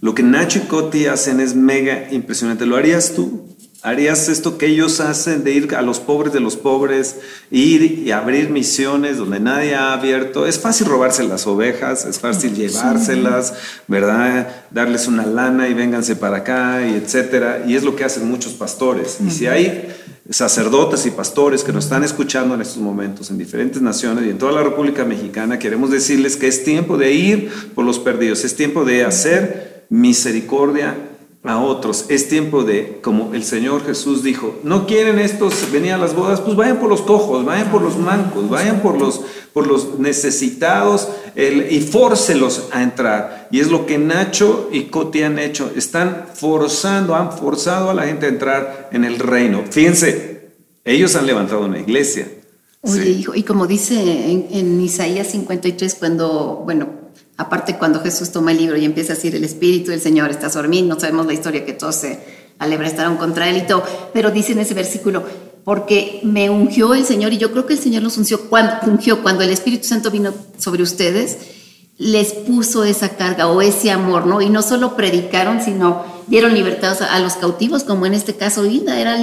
lo que Nacho y Coti hacen es mega impresionante. ¿Lo harías tú? ¿Harías esto que ellos hacen de ir a los pobres de los pobres, ir y abrir misiones donde nadie ha abierto? Es fácil robarse las ovejas, es fácil llevárselas, ¿verdad? Darles una lana y vénganse para acá y etcétera. Y es lo que hacen muchos pastores. Y si hay sacerdotes y pastores que nos están escuchando en estos momentos en diferentes naciones y en toda la República Mexicana, queremos decirles que es tiempo de ir por los perdidos, es tiempo de hacer misericordia a otros. Es tiempo de, como el Señor Jesús dijo, no quieren estos venir a las bodas, pues vayan por los cojos, vayan por los mancos, vayan por los, por los necesitados y fórcelos a entrar. Y es lo que Nacho y Coti han hecho, están forzando, han forzado a la gente a entrar en el reino. Fíjense, ellos han levantado una iglesia. Oye, hijo, y como dice en, en Isaías 53, cuando, bueno, Aparte, cuando Jesús toma el libro y empieza a decir, el Espíritu del Señor está sobre mí, no sabemos la historia que todos se alebraron contra él y todo, pero dice en ese versículo, porque me ungió el Señor y yo creo que el Señor los ungió cuando, ungió, cuando el Espíritu Santo vino sobre ustedes, les puso esa carga o ese amor, ¿no? Y no solo predicaron, sino dieron libertad a, los cautivos, como en este caso Hilda, era,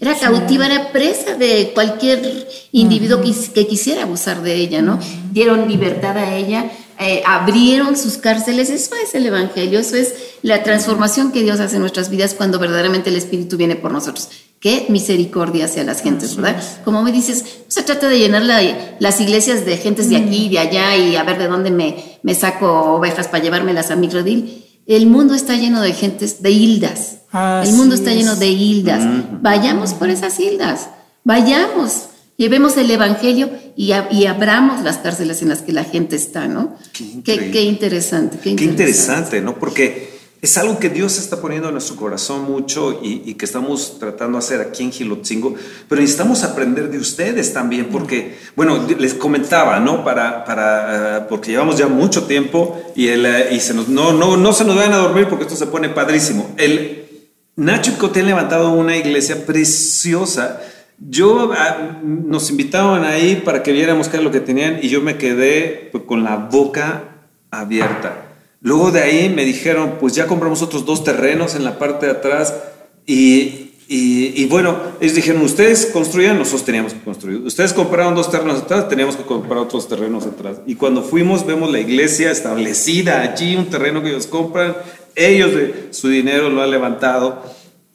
era cautiva, era presa de cualquier individuo que, que, quisiera abusar de ella, ¿no? Dieron libertad a ella eh, abrieron sus cárceles. Eso es el Evangelio, eso es la transformación que Dios hace en nuestras vidas cuando verdaderamente el Espíritu viene por nosotros. Qué misericordia hacia las gentes, ¿verdad? Como me dices, se trata de llenar las iglesias de gentes de aquí y de allá y a ver de dónde me, me saco ovejas para llevármelas a mi redil. El mundo está lleno de gentes, de hildas. el mundo está lleno de hildas. Vayamos por esas hildas. Vayamos. Llevemos el Evangelio y, abramos las cárceles en las que la gente está, ¿no? Qué, qué, interesante, qué, interesante. ¿no? Porque es algo que Dios está poniendo en nuestro corazón mucho y, que estamos tratando de hacer aquí en Gilotzingo, pero necesitamos aprender de ustedes también, porque, bueno, les comentaba, ¿no? Para, para, eh, porque llevamos ya mucho tiempo y, el, eh, y se nos, no, no, no se nos vayan a dormir porque esto se pone padrísimo. El, Nacho y Coté han levantado una iglesia preciosa yo ah, nos invitaban ahí para que viéramos qué es lo que tenían y yo me quedé pues, con la boca abierta. Luego de ahí me dijeron, pues ya compramos otros dos terrenos en la parte de atrás y, y, bueno, ellos dijeron, ustedes construían, nosotros teníamos que construir. Ustedes compraron dos terrenos atrás, teníamos que comprar otros terrenos atrás. Y cuando fuimos, vemos la iglesia establecida allí, un terreno que ellos compran, ellos de su dinero lo han levantado.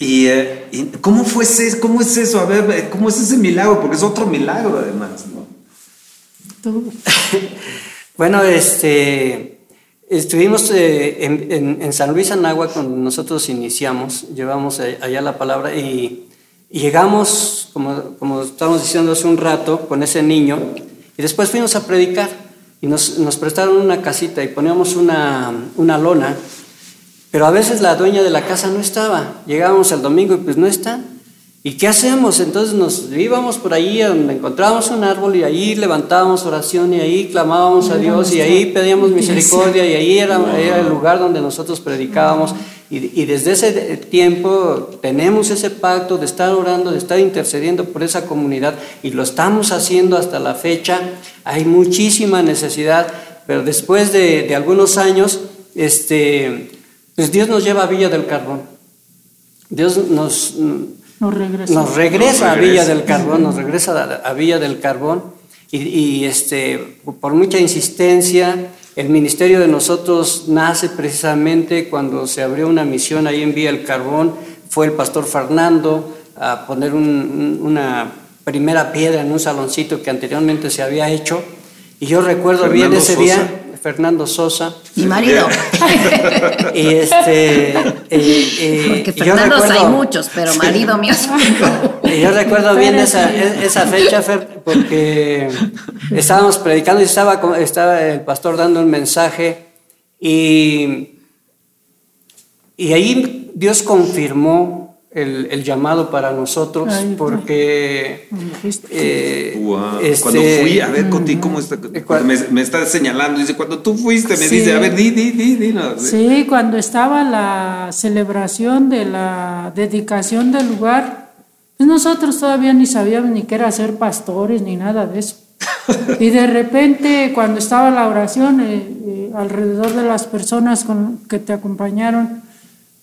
Eh, y, ¿cómo, fue ese, ¿cómo es eso? A ver, eh, ¿cómo es ese milagro? Porque es otro milagro además, ¿no? bueno, este, estuvimos eh, en, San Luis Anagua cuando nosotros iniciamos, llevamos allá la palabra y, llegamos, como, como estábamos diciendo hace un rato, con ese niño y después fuimos a predicar y nos, nos prestaron una casita y poníamos una, una lona pero a veces la dueña de la casa no estaba. Llegábamos el domingo y pues no está. ¿Y qué hacemos? Entonces nos íbamos por ahí donde encontrábamos un árbol y ahí levantábamos oración y ahí clamábamos a Dios y ahí pedíamos misericordia y ahí era, era el lugar donde nosotros predicábamos. Y, desde ese tiempo tenemos ese pacto de estar orando, de estar intercediendo por esa comunidad y lo estamos haciendo hasta la fecha. Hay muchísima necesidad, pero después de, algunos años, este, pues Dios nos lleva a Villa del Carbón. Dios nos, nos regresa, nos regresa a Villa del Carbón, nos regresa a, Villa del Carbón y, y este, por mucha insistencia, el ministerio de nosotros nace precisamente cuando se abrió una misión ahí en Vía el Carbón. Fue el pastor Fernando a poner una primera piedra en un saloncito que anteriormente se había hecho. Y yo recuerdo bien ese día, Fernando Sosa. Mi marido. y este. Porque Fernandos hay muchos, pero marido mío. y yo recuerdo bien esa, esa fecha, porque estábamos predicando y estaba, estaba el pastor dando un mensaje y, y ahí Dios confirmó el, llamado para nosotros porque eh, cuando fui a ver contigo cómo está me, me, está señalando dice cuando tú fuiste me dice a ver di di di, di sí cuando estaba la celebración de la dedicación del lugar pues nosotros todavía ni sabíamos ni qué era ser pastores ni nada de eso. Y de repente cuando estaba la oración eh, eh, alrededor de las personas con, que te acompañaron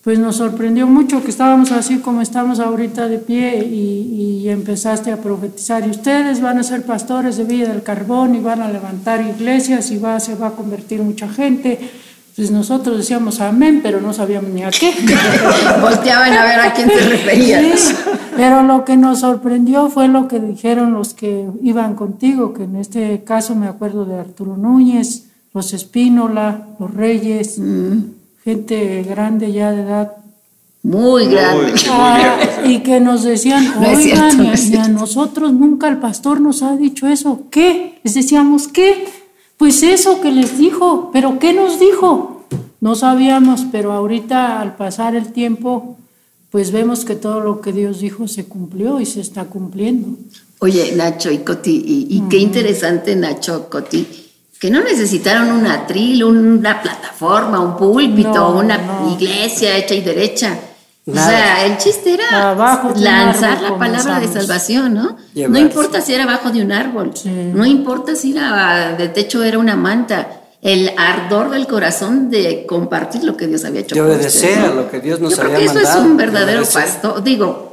pues nos sorprendió mucho que estábamos así como estamos ahorita de pie y, empezaste a profetizar. Y ustedes van a ser pastores de Vida del Carbón y van a levantar iglesias y va, se va a convertir mucha gente. Pues nosotros decíamos amén, pero no sabíamos ni a qué. Volteaban a ver a quién se refería. pero lo que nos sorprendió fue lo que dijeron los que iban contigo, que en este caso me acuerdo de Arturo Núñez, los Espínola, los Reyes. Mm gente grande ya de edad. Muy grande. Ah, y que nos decían, oigan, y, a, nosotros nunca el pastor nos ha dicho eso. ¿Qué? Les decíamos, ¿qué? Pues eso que les dijo, pero ¿qué nos dijo? No sabíamos, pero ahorita al pasar el tiempo, pues vemos que todo lo que Dios dijo se cumplió y se está cumpliendo. Oye, Nacho y Coti, y, qué interesante, Nacho, Coti, que no necesitaron un atril, una plataforma, un púlpito, una iglesia hecha y derecha. O sea, el chiste era lanzar la palabra de salvación, ¿no? No importa si era abajo de un árbol, no importa si era, de techo era una manta, el ardor del corazón de compartir lo que Dios había hecho. De obedecer a lo que Dios nos Yo había creo que eso es un verdadero pastor, digo,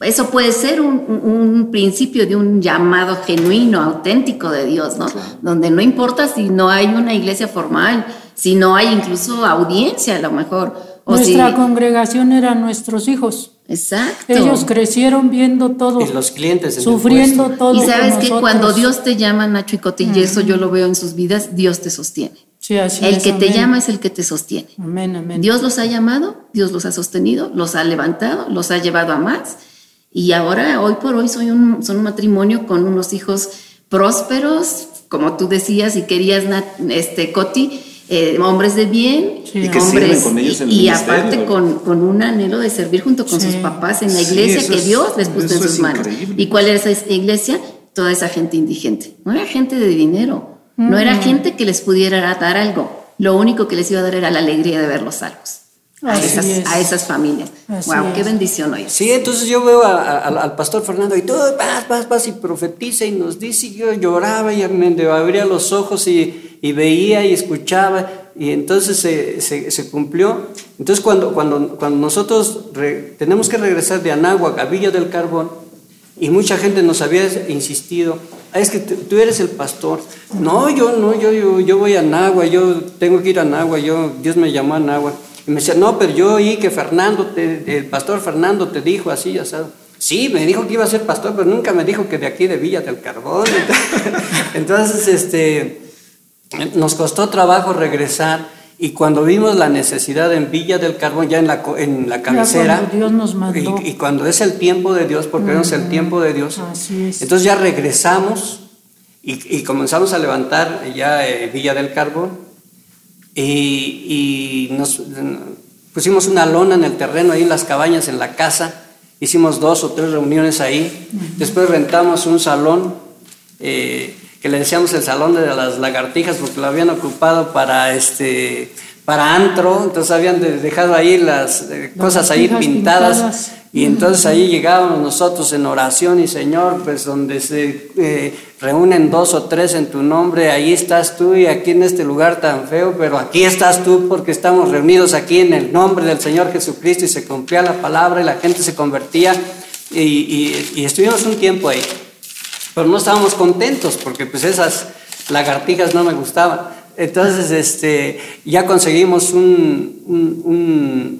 eso puede ser un, principio de un llamado genuino, auténtico de Dios, ¿no? Donde no importa si no hay una iglesia formal, si no hay incluso audiencia a lo mejor. Nuestra congregación eran nuestros hijos. Exacto. Ellos crecieron viendo todo. Y los clientes. Sufriendo todo. Y sabes que cuando Dios te llama, Nacho y Coti, y eso yo lo veo en sus vidas, Dios te sostiene. Sí, así el que te llama es el que te sostiene. Amén, amén. Dios los ha llamado, Dios los ha sostenido, los ha levantado, los ha llevado a más y ahora, hoy por hoy, soy un, son un matrimonio con unos hijos prósperos, como tú decías y querías, este, Coti, eh, hombres de bien, y que hombres, con ellos en y, aparte con, con, un anhelo de servir junto con sus papás en la iglesia que Dios les puso en sus manos. ¿Y cuál era esa iglesia? Toda esa gente indigente. No era gente de dinero, no era mm. gente que les pudiera dar algo. Lo único que les iba a dar era la alegría de verlos salvos a esas, familias. wow, qué bendición hoy. Sí, entonces yo veo al pastor Fernando y todo, vas, vas, vas y profetiza y nos dice, y yo lloraba y me abría los ojos y, y, veía y escuchaba y entonces se, se, cumplió. Entonces cuando, cuando, cuando nosotros tenemos que regresar de Anáhuac a Villa del Carbón y mucha gente nos había insistido, ah, es que tú eres el pastor. No, yo no, yo, yo, yo voy a Anáhuac, yo tengo que ir a Anáhuac, yo, Dios me llamó a Anáhuac. Y me decía, no, pero yo oí que Fernando, el pastor Fernando te dijo así, ya sabes. Sí, me dijo que iba a ser pastor, pero nunca me dijo que de aquí de Villa del Carbón. Entonces, este, nos costó trabajo regresar y cuando vimos la necesidad en Villa del Carbón, ya en la, en la cabecera, Dios nos mandó. Y, cuando es el tiempo de Dios, porque es el tiempo de Dios, entonces ya regresamos y, comenzamos a levantar ya eh, Villa del Carbón y, nos pusimos una lona en el terreno, ahí en las cabañas, en la casa. Hicimos dos o tres reuniones ahí. Después rentamos un salón eh, que le decíamos el salón de las lagartijas porque lo habían ocupado para, este, para antro, entonces habían dejado ahí las eh, cosas ahí pintadas, y entonces ahí llegábamos nosotros en oración y Señor, pues donde se eh, reúnen dos o tres en tu nombre, ahí estás tú y aquí en este lugar tan feo, pero aquí estás tú porque estamos reunidos aquí en el nombre del Señor Jesucristo y se cumplía la palabra y la gente se convertía y, y estuvimos un tiempo ahí, pero no estábamos contentos porque pues esas lagartijas no me gustaban. Entonces, este, ya conseguimos un,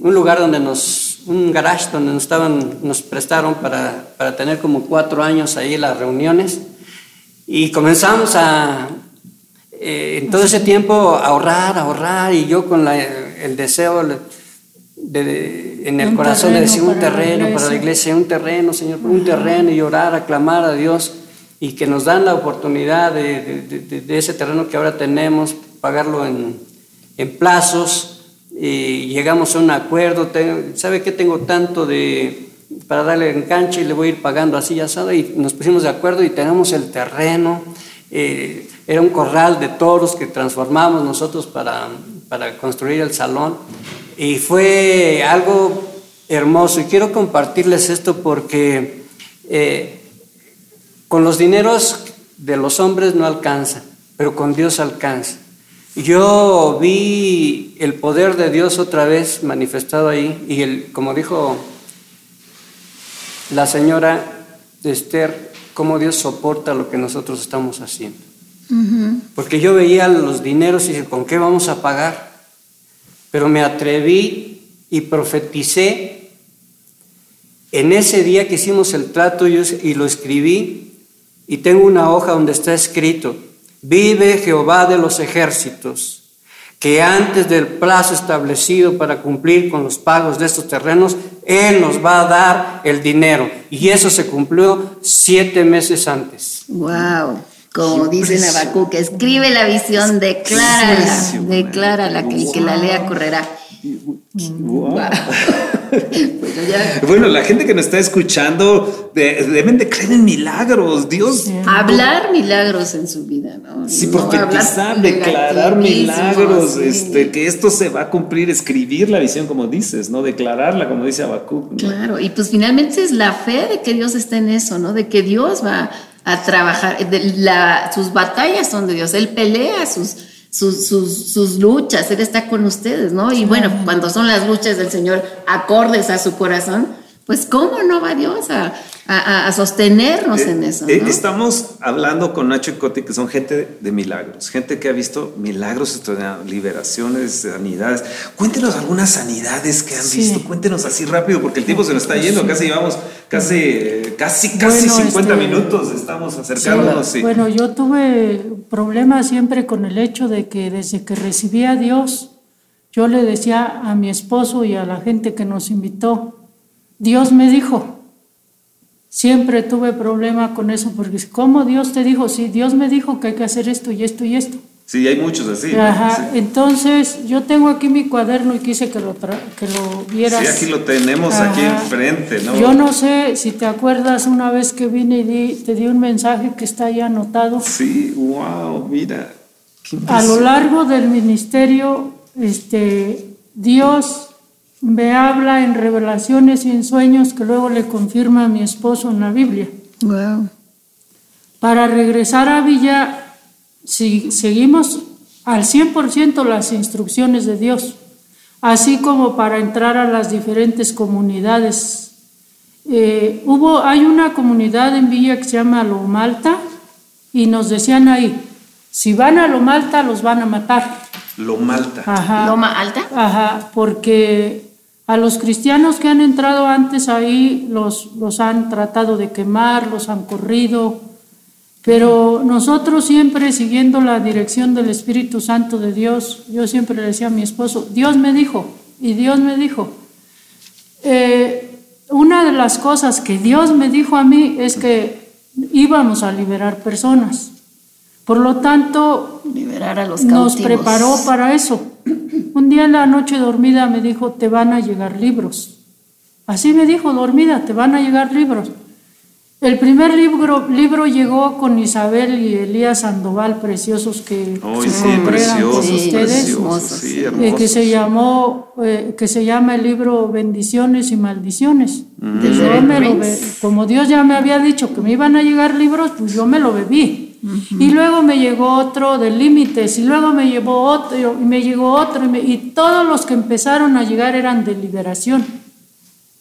un, lugar donde nos, un garage donde nos, estaban, nos prestaron para, para, tener como cuatro años ahí las reuniones. Y comenzamos a, eh, en todo ese tiempo, a ahorrar, a ahorrar, y yo con la, el deseo de, en el corazón de decir un terreno para la iglesia, un terreno, Señor, un terreno, y orar, aclamar a Dios y que nos dan la oportunidad de, de, de, ese terreno que ahora tenemos, pagarlo en, en plazos, y llegamos a un acuerdo, ¿sabe qué tengo tanto de para darle enganche y le voy a ir pagando así ya sabe, y nos pusimos de acuerdo y tenemos el terreno, eh, era un corral de toros que transformamos nosotros para, para construir el salón y fue algo hermoso y quiero compartirles esto porque eh, con los dineros de los hombres no alcanza, pero con Dios alcanza. Yo vi el poder de Dios otra vez manifestado ahí y el, como dijo la señora de Esther, cómo Dios soporta lo que nosotros estamos haciendo. Porque yo veía los dineros y dije, ¿con qué vamos a pagar? Pero me atreví y profeticé en ese día que hicimos el trato y lo escribí y tengo una hoja donde está escrito, vive Jehová de los ejércitos, que antes del plazo establecido para cumplir con los pagos de estos terrenos, Él nos va a dar el dinero. Y eso se cumplió siete meses antes. ¡Wow! Como dice Habacuc, escribe la visión, declárala, declárala, que el que la lea correrá. Bueno, la gente que nos está escuchando deben de creer en milagros. Dios. Hablar milagros en su vida, ¿no? Sí, profetizar, declarar milagros, este, que esto se va a cumplir, escribir la visión, como dices, ¿no? Declararla, como dice Habacuc. Claro, y pues finalmente es la fe de que Dios está en eso, ¿no? De que Dios va a trabajar, sus batallas son de Dios, Él pelea sus sus, sus, sus, luchas, Él está con ustedes, ¿no? Y bueno, cuando son las luchas del Señor acordes a su corazón, pues ¿cómo no va Dios a, a, sostenernos en eso? Eh, estamos hablando con Nacho y Coti, que son gente de milagros, gente que ha visto milagros, liberaciones, sanidades. Cuéntenos algunas sanidades que han visto, cuéntenos así rápido, porque el tiempo se nos está yendo, casi llevamos casi, casi, casi 50 este, minutos, estamos acercándonos. Bueno, yo tuve problemas siempre con el hecho de que desde que recibí a Dios, yo le decía a mi esposo y a la gente que nos invitó, Dios me dijo, Siempre tuve problema con eso, porque ¿cómo Dios te dijo? Sí, Dios me dijo que hay que hacer esto y esto y esto. Sí, hay muchos así. Ajá, entonces yo tengo aquí mi cuaderno y quise que lo, que lo vieras. Sí, aquí lo tenemos aquí enfrente, ¿no? Yo no sé si te acuerdas una vez que vine y te di un mensaje que está ahí anotado. Sí, wow, mira. A lo largo del ministerio, este, Dios me habla en revelaciones y en sueños que luego le confirma a mi esposo en la Biblia. Para regresar a Villa, si, seguimos al 100% las instrucciones de Dios, así como para entrar a las diferentes comunidades. Eh, hubo, hay una comunidad en Villa que se llama Lo Malta y nos decían ahí, si van a Lo Malta los van a matar. Lo Malta. Ajá. ¿Loma Alta? Ajá, porque a los cristianos que han entrado antes ahí los, los han tratado de quemar, los han corrido, pero nosotros siempre siguiendo la dirección del Espíritu Santo de Dios, yo siempre le decía a mi esposo, Dios me dijo, y Dios me dijo, eh, una de las cosas que Dios me dijo a mí es que íbamos a liberar personas. Por lo tanto, liberar a los nos preparó para eso. Un día en la noche dormida me dijo, te van a llegar libros. Así me dijo, dormida, te van a llegar libros. El primer libro, libro llegó con Isabel y Elías Sandoval, preciosos que oh, se sí, preciosos, ustedes, preciosos, sí, eh, que se llamó, eh, que se llama el libro Bendiciones y Maldiciones. Mm. Yo me lo como Dios ya me había dicho que me iban a llegar libros, pues yo me lo bebí. Y luego me llegó otro de límites, y luego me llevó otro, y me llegó otro, y, me- y todos los que empezaron a llegar eran de liberación.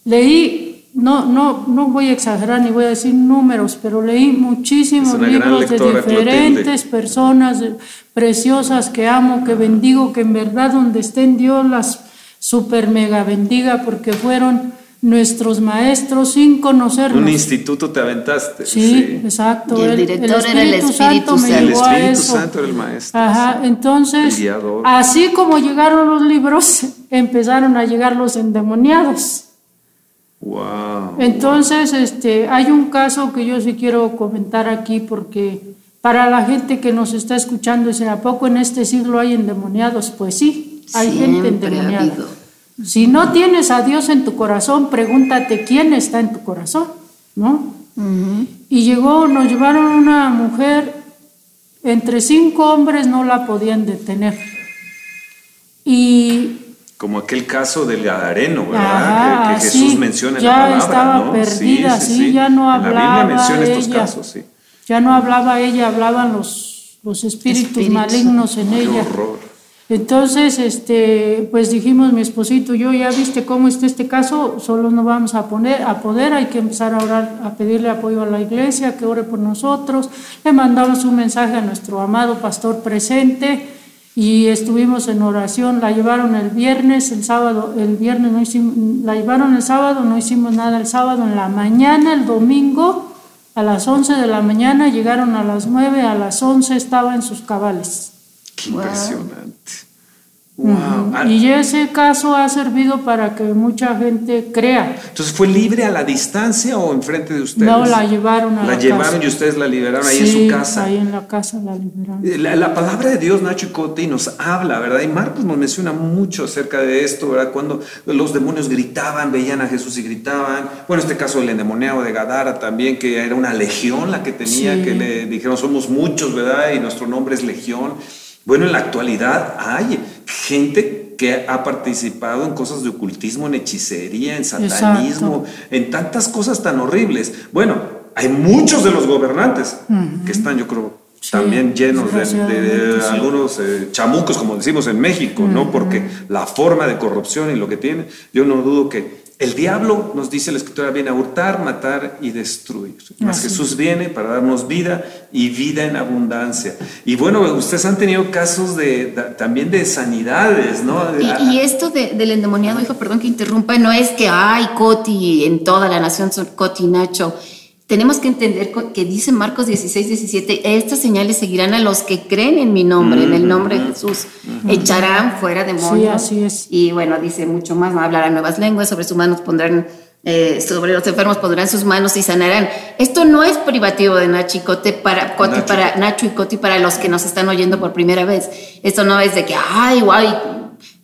Leí, no, no, no voy a exagerar ni voy a decir números, pero leí muchísimos libros de diferentes personas eh, preciosas que amo, que bendigo, que en verdad donde estén Dios las super mega bendiga, porque fueron nuestros maestros sin conocernos. Un instituto te aventaste. Sí, exacto. Y el director era el Espíritu me Santo. El llevó a Espíritu eso. Santo era el maestro. Ajá, entonces, El así como llegaron los libros, empezaron a llegar los endemoniados. Wow. Entonces, este, hay un caso que yo sí quiero comentar aquí porque para la gente que nos está escuchando, dice, ¿a poco en este siglo hay endemoniados? Pues sí, hay gente Siempre endemoniada. Si no tienes a Dios en tu corazón, pregúntate quién está en tu corazón, ¿no? Y llegó, nos llevaron una mujer, entre cinco hombres no la podían detener. Y Como aquel caso del Gadareno, ¿verdad? Ajá, que, que Jesús sí, menciona en ya la palabra. estaba ¿no? perdida, sí, ya no En la hablaba Biblia menciona estos ella. casos, sí. ya no hablaba ella, hablaban los, los espíritus, Espíritus. malignos en Qué ella. horror. Entonces, este, pues dijimos mi esposito y yo, ya viste cómo está este caso, solo no vamos a poner, a poder, hay que empezar a orar, a pedirle apoyo a la iglesia, que ore por nosotros. Le mandamos un mensaje a nuestro amado pastor presente y estuvimos en oración. La llevaron el viernes, el sábado, el viernes no hicimos, la llevaron el sábado, no hicimos nada el sábado en la mañana, el domingo a las 11 de la mañana, llegaron a las 9, a las 11 estaba en sus cabales. Qué impresionante. Wow. Ah, Y ese caso ha servido para que mucha gente crea. Entonces, ¿fue libre a la distancia o enfrente de ustedes? No la llevaron a La la llevaron casa. y ustedes la liberaron ahí Sí, en su casa. Ahí en la casa la liberaron. Eh, La, la palabra de Dios, Nacho y Coti, nos habla, ¿verdad? Y Marcos nos menciona mucho acerca de esto, ¿verdad? Cuando los demonios gritaban, veían a Jesús y gritaban. Bueno, este caso del endemoniado de Gadara también, que era una legión la que tenía, Sí. que le dijeron, somos muchos, ¿verdad? Y nuestro nombre es legión. Bueno, en la actualidad hay gente que ha participado en cosas de ocultismo, en hechicería, en satanismo, en tantas cosas tan horribles. Bueno, hay muchos de los gobernantes que están, yo creo, Sí, también llenos de, de- de desgraciadamente, sí. algunos eh, chamucos, como decimos en México, ¿no? Porque la forma de corrupción y lo que tiene, yo no dudo que el diablo, nos dice la escritura, viene a hurtar, matar y destruir. Mas Jesús viene para darnos vida y vida en abundancia. Y bueno, ustedes han tenido casos de, también de sanidades, ¿no? Y, y esto de- del endemoniado, hijo, perdón que interrumpa, no es que hay Coti en toda la nación son Coti Nacho. Tenemos que entender que dice Marcos 16, 17, estas señales seguirán a los que creen en mi nombre, en el nombre de Jesús. Echarán fuera demonios. Sí, así es. Y bueno, dice mucho más, ¿no? hablarán nuevas lenguas, sobre sus manos pondrán, eh, sobre los enfermos pondrán sus manos y sanarán. Esto no es privativo de Nacho y Coti para, Coti Nacho. para Nacho y Coti para los que nos están oyendo por primera vez. Esto no es de que, ay, guay.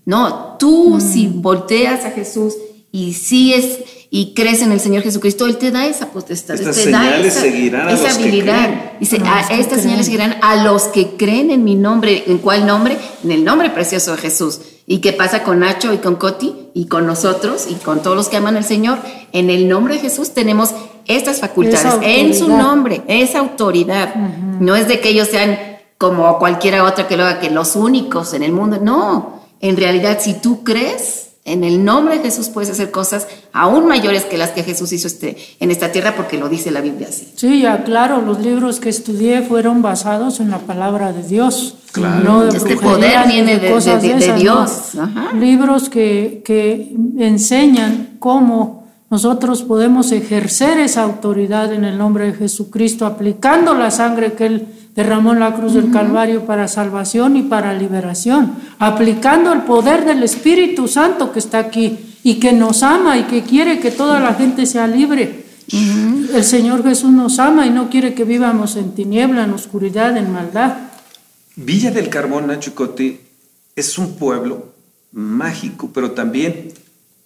No, tú si volteas a Jesús y sigues y crees en el Señor Jesucristo, Él te da esa potestad. Estas te da señales esa, seguirán a esa los que habilidad. creen. Dice, A "A los que estas creen". señales seguirán a los que creen en mi nombre. ¿En cuál nombre? En el nombre precioso de Jesús. ¿Y qué pasa con Nacho y con Coti y con nosotros y con todos los que aman al Señor? En el nombre de Jesús tenemos estas facultades. En su nombre, esa autoridad. No es de que ellos sean como cualquiera otra que lo haga, que los únicos en el mundo. No, en realidad si tú crees, en el nombre de Jesús puedes hacer cosas aún mayores que las que Jesús hizo este, en esta tierra porque lo dice la Biblia así. Sí, ya claro, los libros que estudié fueron basados en la palabra de Dios. Claro. No de Este poder viene de- cosas de- de esas, Dios. ¿no? Ajá. Libros que, que enseñan cómo nosotros podemos ejercer esa autoridad en el nombre de Jesucristo, aplicando la sangre que Él derramó en la cruz del Calvario para salvación y para liberación, aplicando el poder del Espíritu Santo que está aquí y que nos ama y que quiere que toda la gente sea libre. El Señor Jesús nos ama y no quiere que vivamos en tiniebla, en oscuridad, en maldad. Villa del Carbón, Coti, es un pueblo mágico, pero también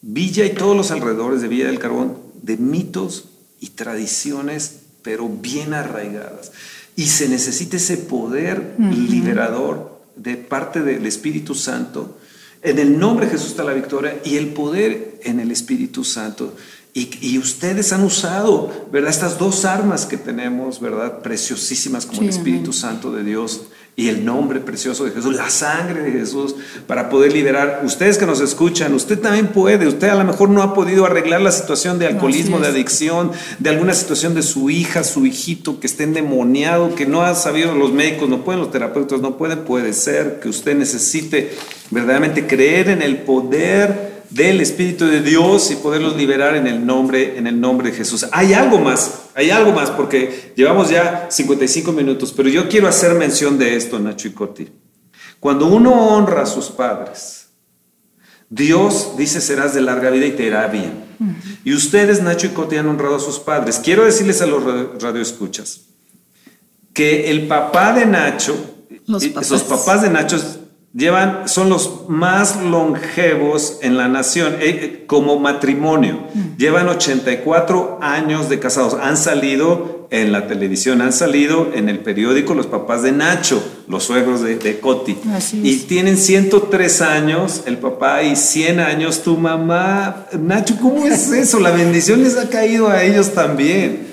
Villa y todos los alrededores de Villa del Carbón, de mitos y tradiciones pero bien arraigadas. Y se necesita ese poder liberador de parte del Espíritu Santo. En el nombre de Jesús está la victoria y el poder en el Espíritu Santo. Y, y, ustedes han usado, ¿verdad? Estas dos armas que tenemos, ¿verdad? Preciosísimas como el Espíritu Santo de Dios y el nombre precioso de Jesús, la sangre de Jesús, para poder liberar. Ustedes que nos escuchan, usted también puede, usted a lo mejor no ha podido arreglar la situación de alcoholismo, de adicción, de alguna situación de su hija, su hijito que esté endemoniado, que no ha sabido los médicos, no pueden, los terapeutas no pueden, puede ser que usted necesite verdaderamente creer en el poder del Espíritu de Dios y poderlos liberar en el nombre, en el nombre de Jesús. Hay algo más, hay algo más, porque llevamos ya 55 minutos, pero yo quiero hacer mención de esto, Nacho y Coti. Cuando uno honra a sus padres, Dios dice serás de larga vida y te irá bien. Y ustedes, Nacho y Coti, han honrado a sus padres. Quiero decirles a los radioescuchas que el papá de Nacho, los papás, papás de Nacho llevan, son los más longevos en la nación eh, eh, como matrimonio. Mm. Llevan 84 años de casados. Han salido en la televisión, han salido en el periódico los papás de Nacho, los suegros de, de Coti. Y tienen 103 años el papá y 100 años tu mamá. Nacho, ¿cómo es eso? La bendición les ha caído a ellos también.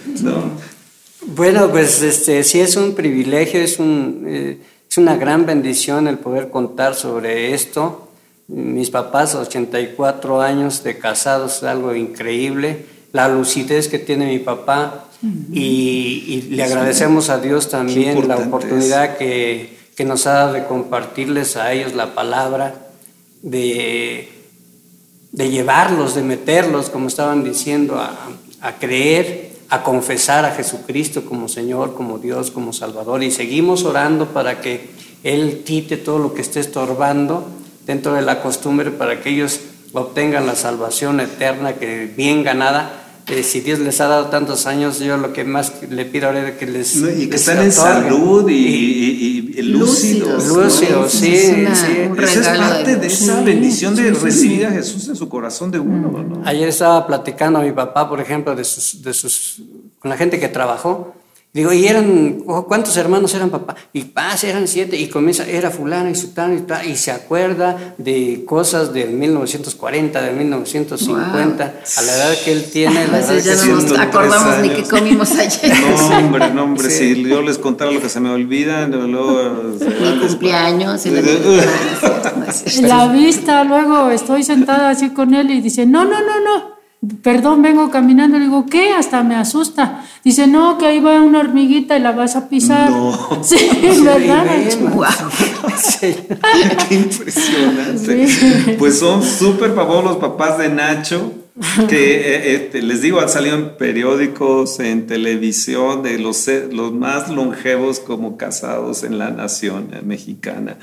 Bueno, pues este, sí es un privilegio, es un... Eh, es una gran bendición el poder contar sobre esto. Mis papás, 84 años de casados, es algo increíble. La lucidez que tiene mi papá y, le agradecemos a Dios también la oportunidad que, que, nos ha dado de compartirles a ellos la palabra, de, de llevarlos, de meterlos, como estaban diciendo, a, a creer a confesar a Jesucristo como Señor, como Dios, como Salvador. Y seguimos orando para que Él quite todo lo que esté estorbando dentro de la costumbre para que ellos obtengan la salvación eterna que bien ganada eh, si Dios les ha dado tantos años, yo lo que más le pido ahora es que les. y que estén en salud y, y, lúcidos. Lúcidos, sí. Es sí. Esa es parte de, esa bendición de recibir a Jesús en su corazón de uno. ¿no? Ayer estaba platicando a mi papá, por ejemplo, de sus, de sus, con la gente que trabajó. Digo, ¿y eran, cuántos hermanos eran papá? Y paz, eran siete, y comienza, era fulano y sultano y tal, y se acuerda de cosas del 1940, de 1950, a la edad que él tiene. La ya no nos acordamos ni qué comimos ayer. No, hombre, no, hombre, si yo les contara lo que se me olvida, luego... Mi cumpleaños, La vista, luego estoy sentada así con él y dice, no, no, no, no, Perdón, vengo caminando, le digo, ¿qué? Hasta me asusta. Dice, no, que ahí va una hormiguita y la vas a pisar. No. Sí, ¿verdad? Qué impresionante. Pues son súper famosos los papás de Nacho que eh, eh, les digo, han salido en periódicos, en televisión, de los, los más longevos como casados en la nación mexicana.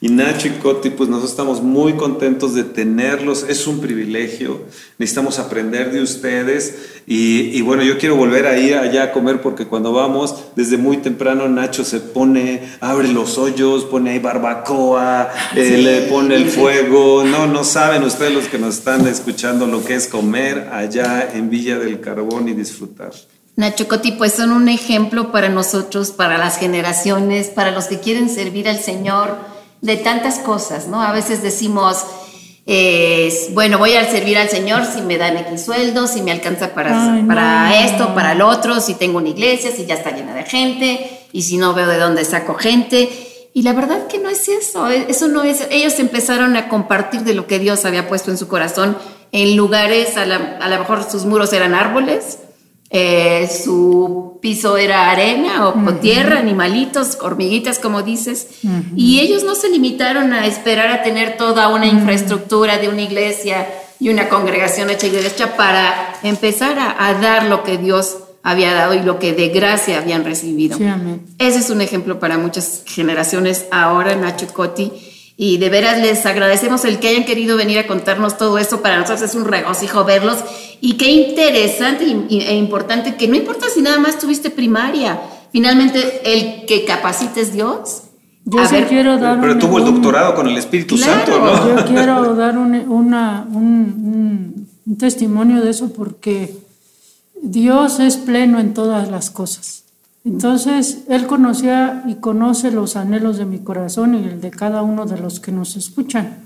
Y Nacho y Coti, pues nosotros estamos muy contentos de tenerlos, es un privilegio, necesitamos aprender de ustedes. Y, bueno, yo quiero volver a ir allá a comer porque cuando vamos, desde muy temprano Nacho se pone, abre los hoyos, pone ahí barbacoa, eh, le pone el fuego. No, no saben ustedes los que nos están escuchando lo que es comer allá en Villa del Carbón y disfrutar. Nacho Coti, pues son un ejemplo para nosotros, para las generaciones, para los que quieren servir al Señor, de tantas cosas, ¿no? A veces decimos, bueno, voy a servir al Señor si me dan X sueldo, si me alcanza para, para esto, para lo otro, si tengo una iglesia, si ya está llena de gente, y si no veo de dónde saco gente. Y la verdad que no es eso, eh, eso no es, ellos empezaron a compartir de lo que Dios había puesto en su corazón en lugares, a, lo mejor sus muros eran árboles, eh, su piso era arena o tierra, animalitos, hormiguitas, como dices. Y ellos no se limitaron a esperar a tener toda una infraestructura de una iglesia y una congregación hecha y derecha para empezar a, dar lo que Dios había dado y lo que de gracia habían recibido. Ese es un ejemplo para muchas generaciones. Ahora, Nacho Coti y de veras les agradecemos el que hayan querido venir a contarnos todo esto. Para nosotros es un regocijo verlos. Y qué interesante e importante que no importa si nada más tuviste primaria, finalmente el que capacites Dios. Yo sí quiero dar Pero tuvo el doctorado con el Espíritu Santo, ¿no? Yo quiero dar un, una, un, un, testimonio de eso porque Dios es pleno en todas las cosas. Entonces, Él conocía y conoce los anhelos de mi corazón y el de cada uno de los que nos escuchan.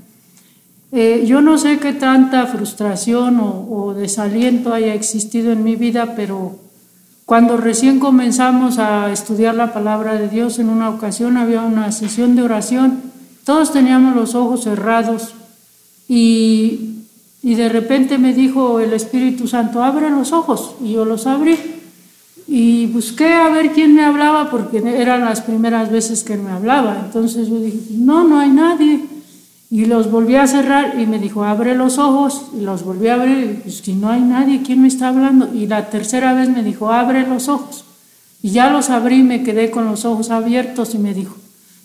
Eh, yo no sé qué tanta frustración o, desaliento haya existido en mi vida, pero cuando recién comenzamos a estudiar la palabra de Dios, en una ocasión había una sesión de oración, todos teníamos los ojos cerrados y de repente me dijo el Espíritu Santo, abre los ojos, y yo los abrí. Y busqué a ver quién me hablaba porque eran las primeras veces que me hablaba. Entonces yo dije, no, no hay nadie. Y los volví a cerrar y me dijo, abre los ojos. Y los volví a abrir y pues no hay nadie, ¿quién me está hablando? Y la tercera vez me dijo, abre los ojos. Y ya los abrí y me quedé con los ojos abiertos y me dijo,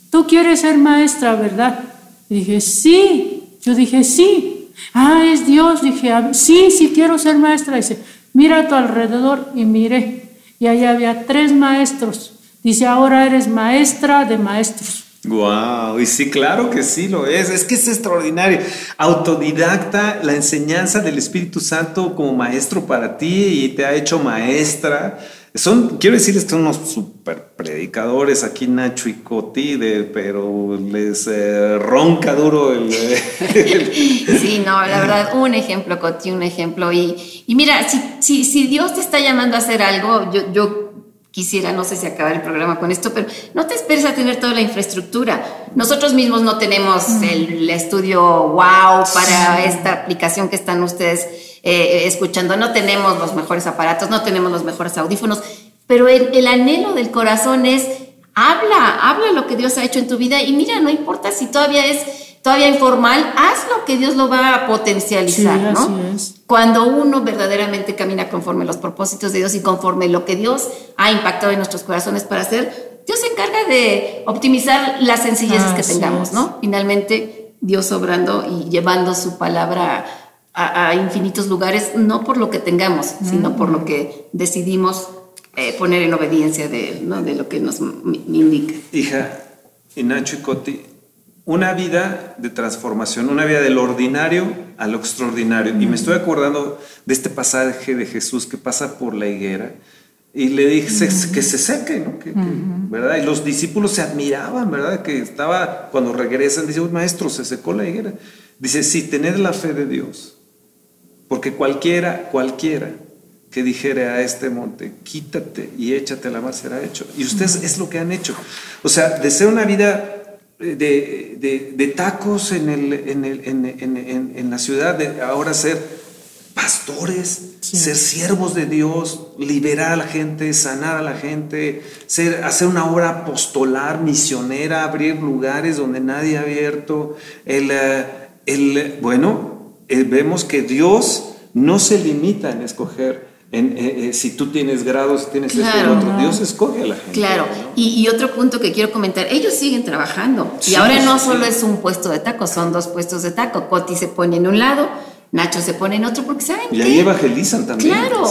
tú quieres ser maestra, ¿verdad? Y dije, sí. Yo dije, sí. Ah, es Dios. Dije, sí, sí quiero ser maestra. Dice, mira a tu alrededor y miré y ahí había tres maestros. Dice, ahora eres maestra de maestros. Wow, y sí, claro que sí lo es. Es que es extraordinario. Autodidacta, la enseñanza del Espíritu Santo como maestro para ti y te ha hecho maestra. Son, quiero decirles que son unos super predicadores aquí, Nacho y Coti, de, pero les eh, ronca duro el, Sí, no, la verdad, un ejemplo, Coti, un ejemplo. Y, y mira, si, si, si, Dios te está llamando a hacer algo, yo, yo quisiera, no sé si acabar el programa con esto, pero no te esperes a tener toda la infraestructura. Nosotros mismos no tenemos el estudio wow para esta aplicación que están ustedes eh, escuchando. No tenemos los mejores aparatos, no tenemos los mejores audífonos, pero el, el, anhelo del corazón es, habla, habla lo que Dios ha hecho en tu vida y mira, no importa si todavía es todavía informal, haz lo que Dios lo va a potencializar, Sí, ¿no? es. Cuando uno verdaderamente camina conforme los propósitos de Dios y conforme lo que Dios ha impactado en nuestros corazones para hacer, Dios se encarga de optimizar las sencilleces que Así tengamos, es. ¿no? Finalmente, Dios obrando y llevando su palabra a, a infinitos lugares, no por lo que tengamos, sino por lo que decidimos eh, poner en obediencia de, Él, ¿no? de lo que nos indica. Hija, y Nacho y Coti, una vida de transformación, una vida del ordinario a lo extraordinario. Y me estoy acordando de este pasaje de Jesús que pasa por la higuera y le dice que se seque, ¿no? Que- que- ¿verdad? Y los discípulos se admiraban, ¿verdad? Que estaba, cuando regresan, dice, "Uy, maestro, se secó la higuera. Dice, sí, tened la fe de Dios, porque cualquiera, cualquiera que dijere a este monte, quítate y échate a la mar, será hecho. Y ustedes es lo que han hecho. O sea, de ser una vida eh, de, de- de tacos en, el, en, el- en- en- en- en la ciudad, de ahora ser pastores, ser siervos de Dios, liberar a la gente, sanar a la gente, ser, hacer una obra apostolar, misionera, abrir lugares donde nadie ha abierto. El, eh, el, bueno, eh, vemos que Dios no se limita en escoger. En, eh, eh, si tú tienes grados, si tienes esto y Claro. lo otro, Dios escoge a la gente. Claro, ¿no? y, y otro punto que quiero comentar, ellos siguen trabajando Sí, y ahora no sí, solo sí. es un puesto de taco, son dos puestos de taco. Coti se pone en un lado, Nacho se pone en otro, porque ¿saben Y qué? ahí evangelizan también. Claro,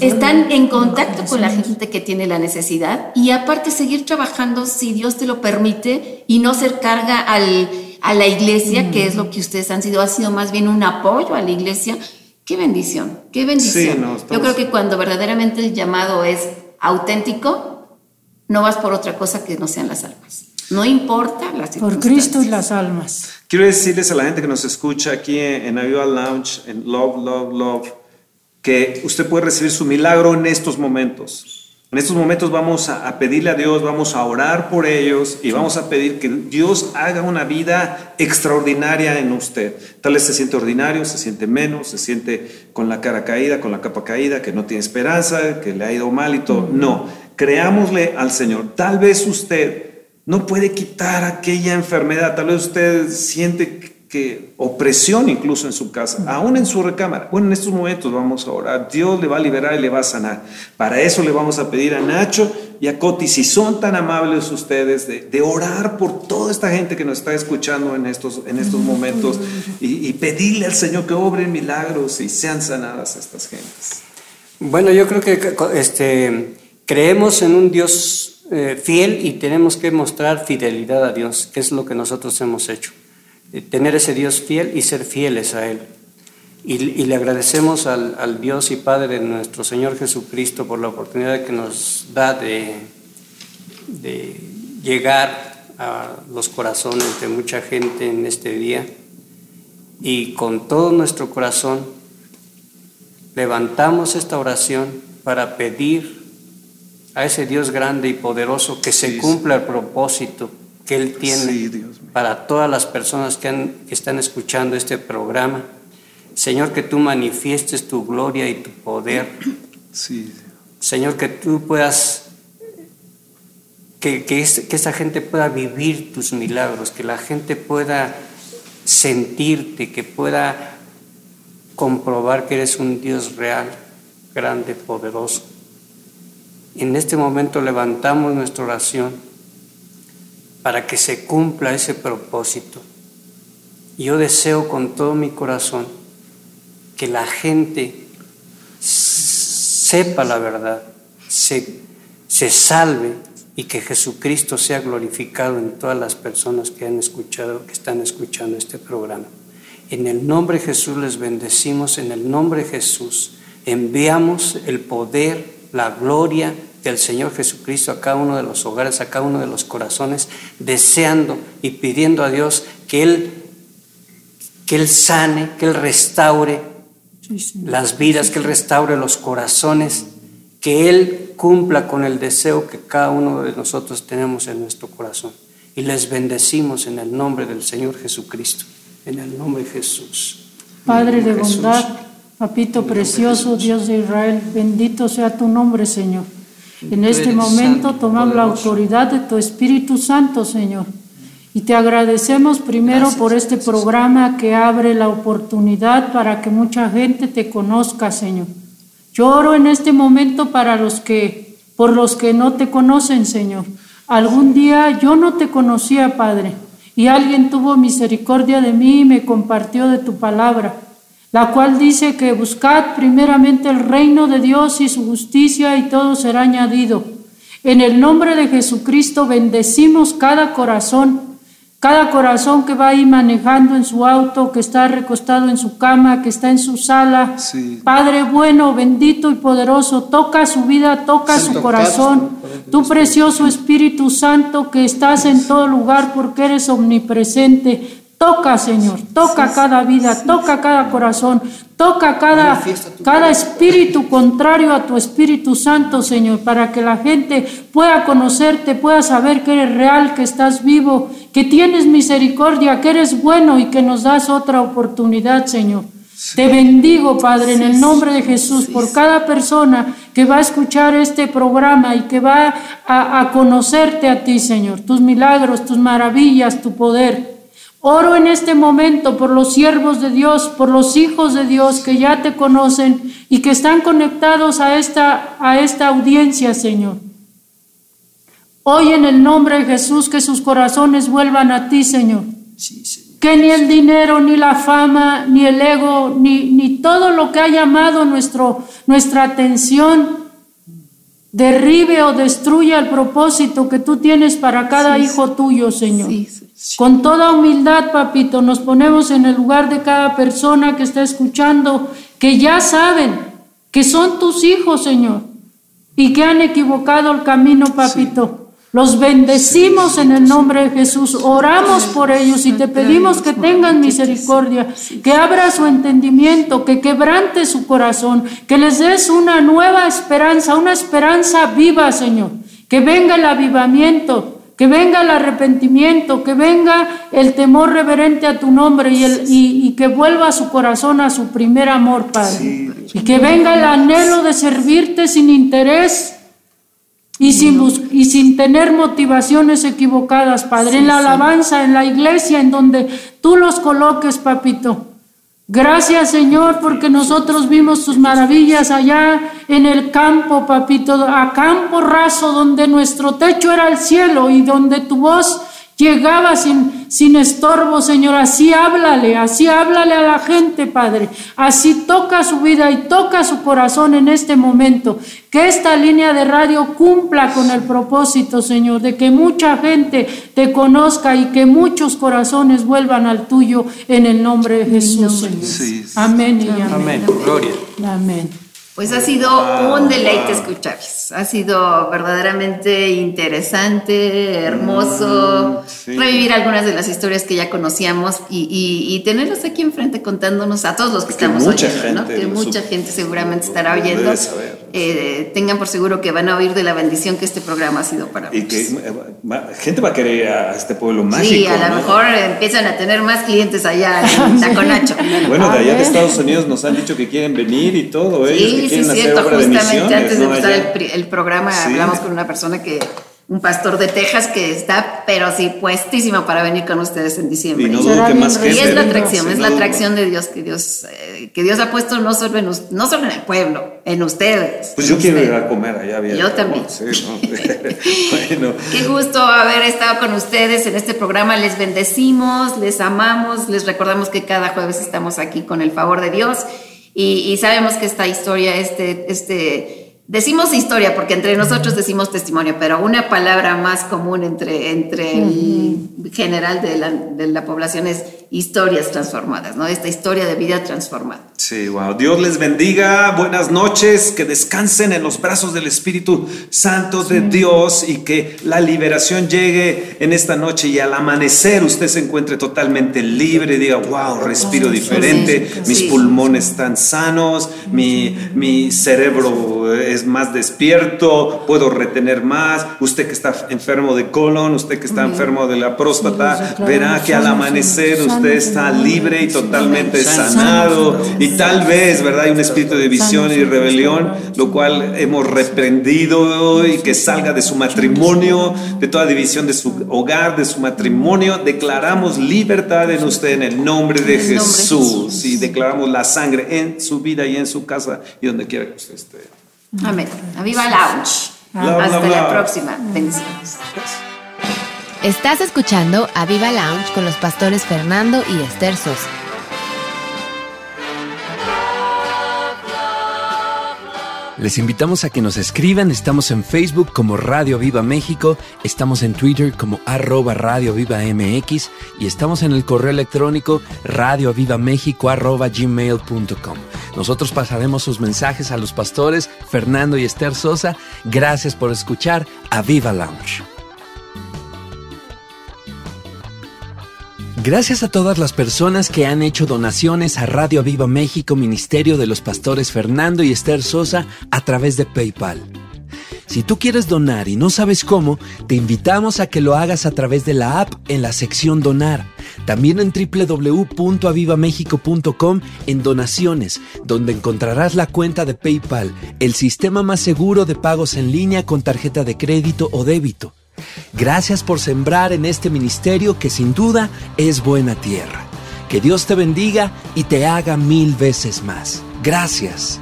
están en contacto con la gente que tiene la necesidad y aparte seguir trabajando si Dios te lo permite y no ser carga al, a la iglesia, que es lo que ustedes han sido, ha sido más bien un apoyo a la iglesia. Qué bendición, qué bendición. Sí, no, Yo creo que cuando verdaderamente el llamado es auténtico, no vas por otra cosa que no sean las almas. No importa las Por. Cristo y las almas. Quiero decirles a la gente que nos escucha aquí en, en Aviva Lounge, en Love, Love, Love, que usted puede recibir su milagro en estos momentos. En estos momentos vamos a, pedirle a Dios, vamos a orar por ellos y vamos a pedir que Dios haga una vida extraordinaria en usted. Tal vez se siente ordinario, se siente menos, se siente con la cara caída, con la capa caída, que no tiene esperanza, que le ha ido mal y todo. No, creámosle al Señor. Tal vez usted no puede quitar aquella enfermedad. Tal vez usted siente que opresión incluso en su casa, aún en su recámara. Bueno, en estos momentos vamos a orar. Dios le va a liberar y le va a sanar. Para eso le vamos a pedir a Nacho y a Coti, si son tan amables ustedes, de, de orar por toda esta gente que nos está escuchando en estos, en estos momentos y, y pedirle al Señor que obren milagros y sean sanadas estas gentes. Bueno, yo creo que este, creemos en un Dios eh, fiel y tenemos que mostrar fidelidad a Dios, que es lo que nosotros hemos hecho. Eh, tener ese Dios fiel y ser fieles a Él. Y, le agradecemos al, Dios y Padre de nuestro Señor Jesucristo por la oportunidad que nos da de, de llegar a los corazones de mucha gente en este día. Y con todo nuestro corazón levantamos esta oración para pedir a ese Dios grande y poderoso que se cumpla el propósito que Él tiene para todas las personas que, que están escuchando este programa. Señor, que tú manifiestes tu gloria y tu poder. Señor, que tú puedas, que, que, que esa gente pueda vivir tus milagros, que la gente pueda sentirte, que pueda comprobar que eres un Dios real, grande, poderoso. En este momento levantamos nuestra oración para que se cumpla ese propósito. Yo deseo con todo mi corazón que la gente sepa la verdad, se, se salve y que Jesucristo sea glorificado en todas las personas que han escuchado, que están escuchando este programa. En el nombre de Jesús les bendecimos, en el nombre de Jesús enviamos el poder, la gloria del Señor Jesucristo a cada uno de los hogares, a cada uno de los corazones, deseando y pidiendo a Dios que Él, que Él sane, que Él restaure las vidas, que Él restaure los corazones, que Él cumpla con el deseo que cada uno de nosotros tenemos en nuestro corazón. Y les bendecimos en el nombre del Señor Jesucristo, en el nombre de Jesús. Padre de bondad, papito precioso, Dios de Israel, bendito sea tu nombre, Señor. En este momento tomamos la autoridad de tu Espíritu Santo, Señor. Y te agradecemos primero por este programa que abre la oportunidad para que mucha gente te conozca, Señor. Yo oro en este momento para los que, por los que no te conocen, Señor. Algún día yo no te conocía, Padre, y alguien tuvo misericordia de mí y me compartió de tu palabra la cual dice que buscad primeramente el reino de Dios y su justicia y todo será añadido. En el nombre de Jesucristo bendecimos cada corazón, cada corazón que va ahí manejando en su auto, que está recostado en su cama, que está en su sala. Padre bueno, bendito y poderoso, toca su vida, toca su corazón. Tu precioso Espíritu Santo que estás en todo lugar porque eres omnipresente. Toca, Señor, toca cada vida, toca cada corazón, toca cada, cada espíritu contrario a tu Espíritu Santo, Señor, para que la gente pueda conocerte, pueda saber que eres real, que estás vivo, que tienes misericordia, que eres bueno y que nos das otra oportunidad, Señor. Te bendigo, Padre, en el nombre de Jesús, por cada persona que va a escuchar este programa y que va a, a conocerte a ti, Señor, tus milagros, tus maravillas, tu poder. Oro en este momento por los siervos de Dios, por los hijos de Dios que ya te conocen y que están conectados a esta, a esta audiencia, Señor. Hoy en el nombre de Jesús que sus corazones vuelvan a ti, Señor. Que ni el dinero, ni la fama, ni el ego, ni, ni todo lo que ha llamado nuestro, nuestra atención derribe o destruya el propósito que tú tienes para cada hijo tuyo, Señor. Con toda humildad, papito, nos ponemos en el lugar de cada persona que está escuchando, que ya saben que son tus hijos, Señor, y que han equivocado el camino, papito. Los bendecimos en el nombre de Jesús, oramos por ellos y te pedimos que tengan misericordia, que abra su entendimiento, que quebrante su corazón, que les des una nueva esperanza, una esperanza viva, Señor, que venga el avivamiento, que venga el arrepentimiento, que venga el temor reverente a tu nombre y, el, y, que vuelva su corazón a su primer amor, Padre. y que venga el anhelo de servirte sin interés y sin, y sin tener motivaciones equivocadas, Padre, en la alabanza, en la iglesia, en donde tú los coloques, papito. Gracias, Señor, porque nosotros vimos tus maravillas allá en el campo, papito, a campo raso, donde nuestro techo era el cielo y donde tu voz llegaba sin, sin estorbo, Señor. Así háblale, así háblale a la gente, Padre. Así toca su vida y toca su corazón en este momento. Que esta línea de radio cumpla con el propósito, Señor, de que mucha gente te conozca y que muchos corazones vuelvan al tuyo en el nombre de Jesús, Señor. Amén y amén. Amén. Gloria. Amén. Pues ha sido un deleite escucharles. Ha sido verdaderamente interesante, hermoso, Mm, revivir algunas de las historias que ya conocíamos y, tenerlos aquí enfrente contándonos a todos los que Que estamos mucha oyendo, ¿no? gente Que mucha gente seguramente estará oyendo. debe saber. Eh, tengan por seguro que van a oír de la bendición que este programa ha sido para Y muchos. que eh, gente va a querer a este pueblo mágico. Sí, a lo ¿no? mejor empiezan a tener más clientes allá en Taconacho. Bueno, de allá de Amén. Estados Unidos nos han dicho que quieren venir y todo, ellos que Sí, sí, quieren hacer cierto. de Justamente misiones. antes de ¿no? empezar el, el programa Sí. hablamos con una persona que, un pastor de Texas que está, pero sí, puestísimo para venir con ustedes en diciembre. Y no Será dudo que bien más gente. Y es la atracción, es la atracción de Dios que Dios, eh, que Dios ha puesto no solo en, no solo en el pueblo, en ustedes. Pues yo quiero ir a comer allá bien. Yo también. Sí, ¿no? bueno. Qué gusto haber estado con ustedes en este programa. Les bendecimos, les amamos, les recordamos que cada jueves estamos aquí con el favor de Dios y, y sabemos que esta historia, este, este, decimos historia porque entre nosotros decimos testimonio, pero una palabra más común entre, entre el general de la, de la población es historias transformadas, ¿no? Esta historia de vida transformada. Sí, wow. Dios les bendiga. Buenas noches. Que descansen en los brazos del Espíritu Santo de Dios y que la liberación llegue en esta noche y al amanecer usted se encuentre totalmente libre. Diga, wow, respiro diferente. sí, Mis sí. pulmones están sanos. Mi, mi cerebro es más despierto. Puedo retener más. Usted que está enfermo de colon, usted que está enfermo de la próstata, verá que al amanecer usted está libre y totalmente sanado. Y tal vez, ¿verdad? Hay un espíritu de visión y rebelión, lo cual hemos reprendido y que salga de su matrimonio, de toda división de su hogar, de su matrimonio. Declaramos libertad en usted en el nombre de Jesús. y declaramos la sangre en su vida y en su casa y donde quiera que usted esté. Amén. Viva Lounge. Bla, bla, Hasta bla. la próxima. Bendiciones. Estás escuchando a Viva Lounge con los pastores Fernando y Esther Sosa. Les invitamos a que nos escriban, estamos en Facebook como Radio Viva México, estamos en Twitter como arroba Radio Viva MX y estamos en el correo electrónico radiovivamexico arroba gmail.com. Nosotros pasaremos sus mensajes a los pastores Fernando y Esther Sosa. Gracias por escuchar a Viva Lounge. Gracias a todas las personas que han hecho donaciones a Radio Viva México, Ministerio de los Pastores Fernando y Esther Sosa, a través de PayPal. Si tú quieres donar y no sabes cómo, te invitamos a que lo hagas a través de la app en la sección Donar. También en www.avivamexico.com en Donaciones, donde encontrarás la cuenta de PayPal, el sistema más seguro de pagos en línea con tarjeta de crédito o débito. Gracias por sembrar en este ministerio que sin duda es buena tierra. Que Dios te bendiga y te haga mil veces más. Gracias.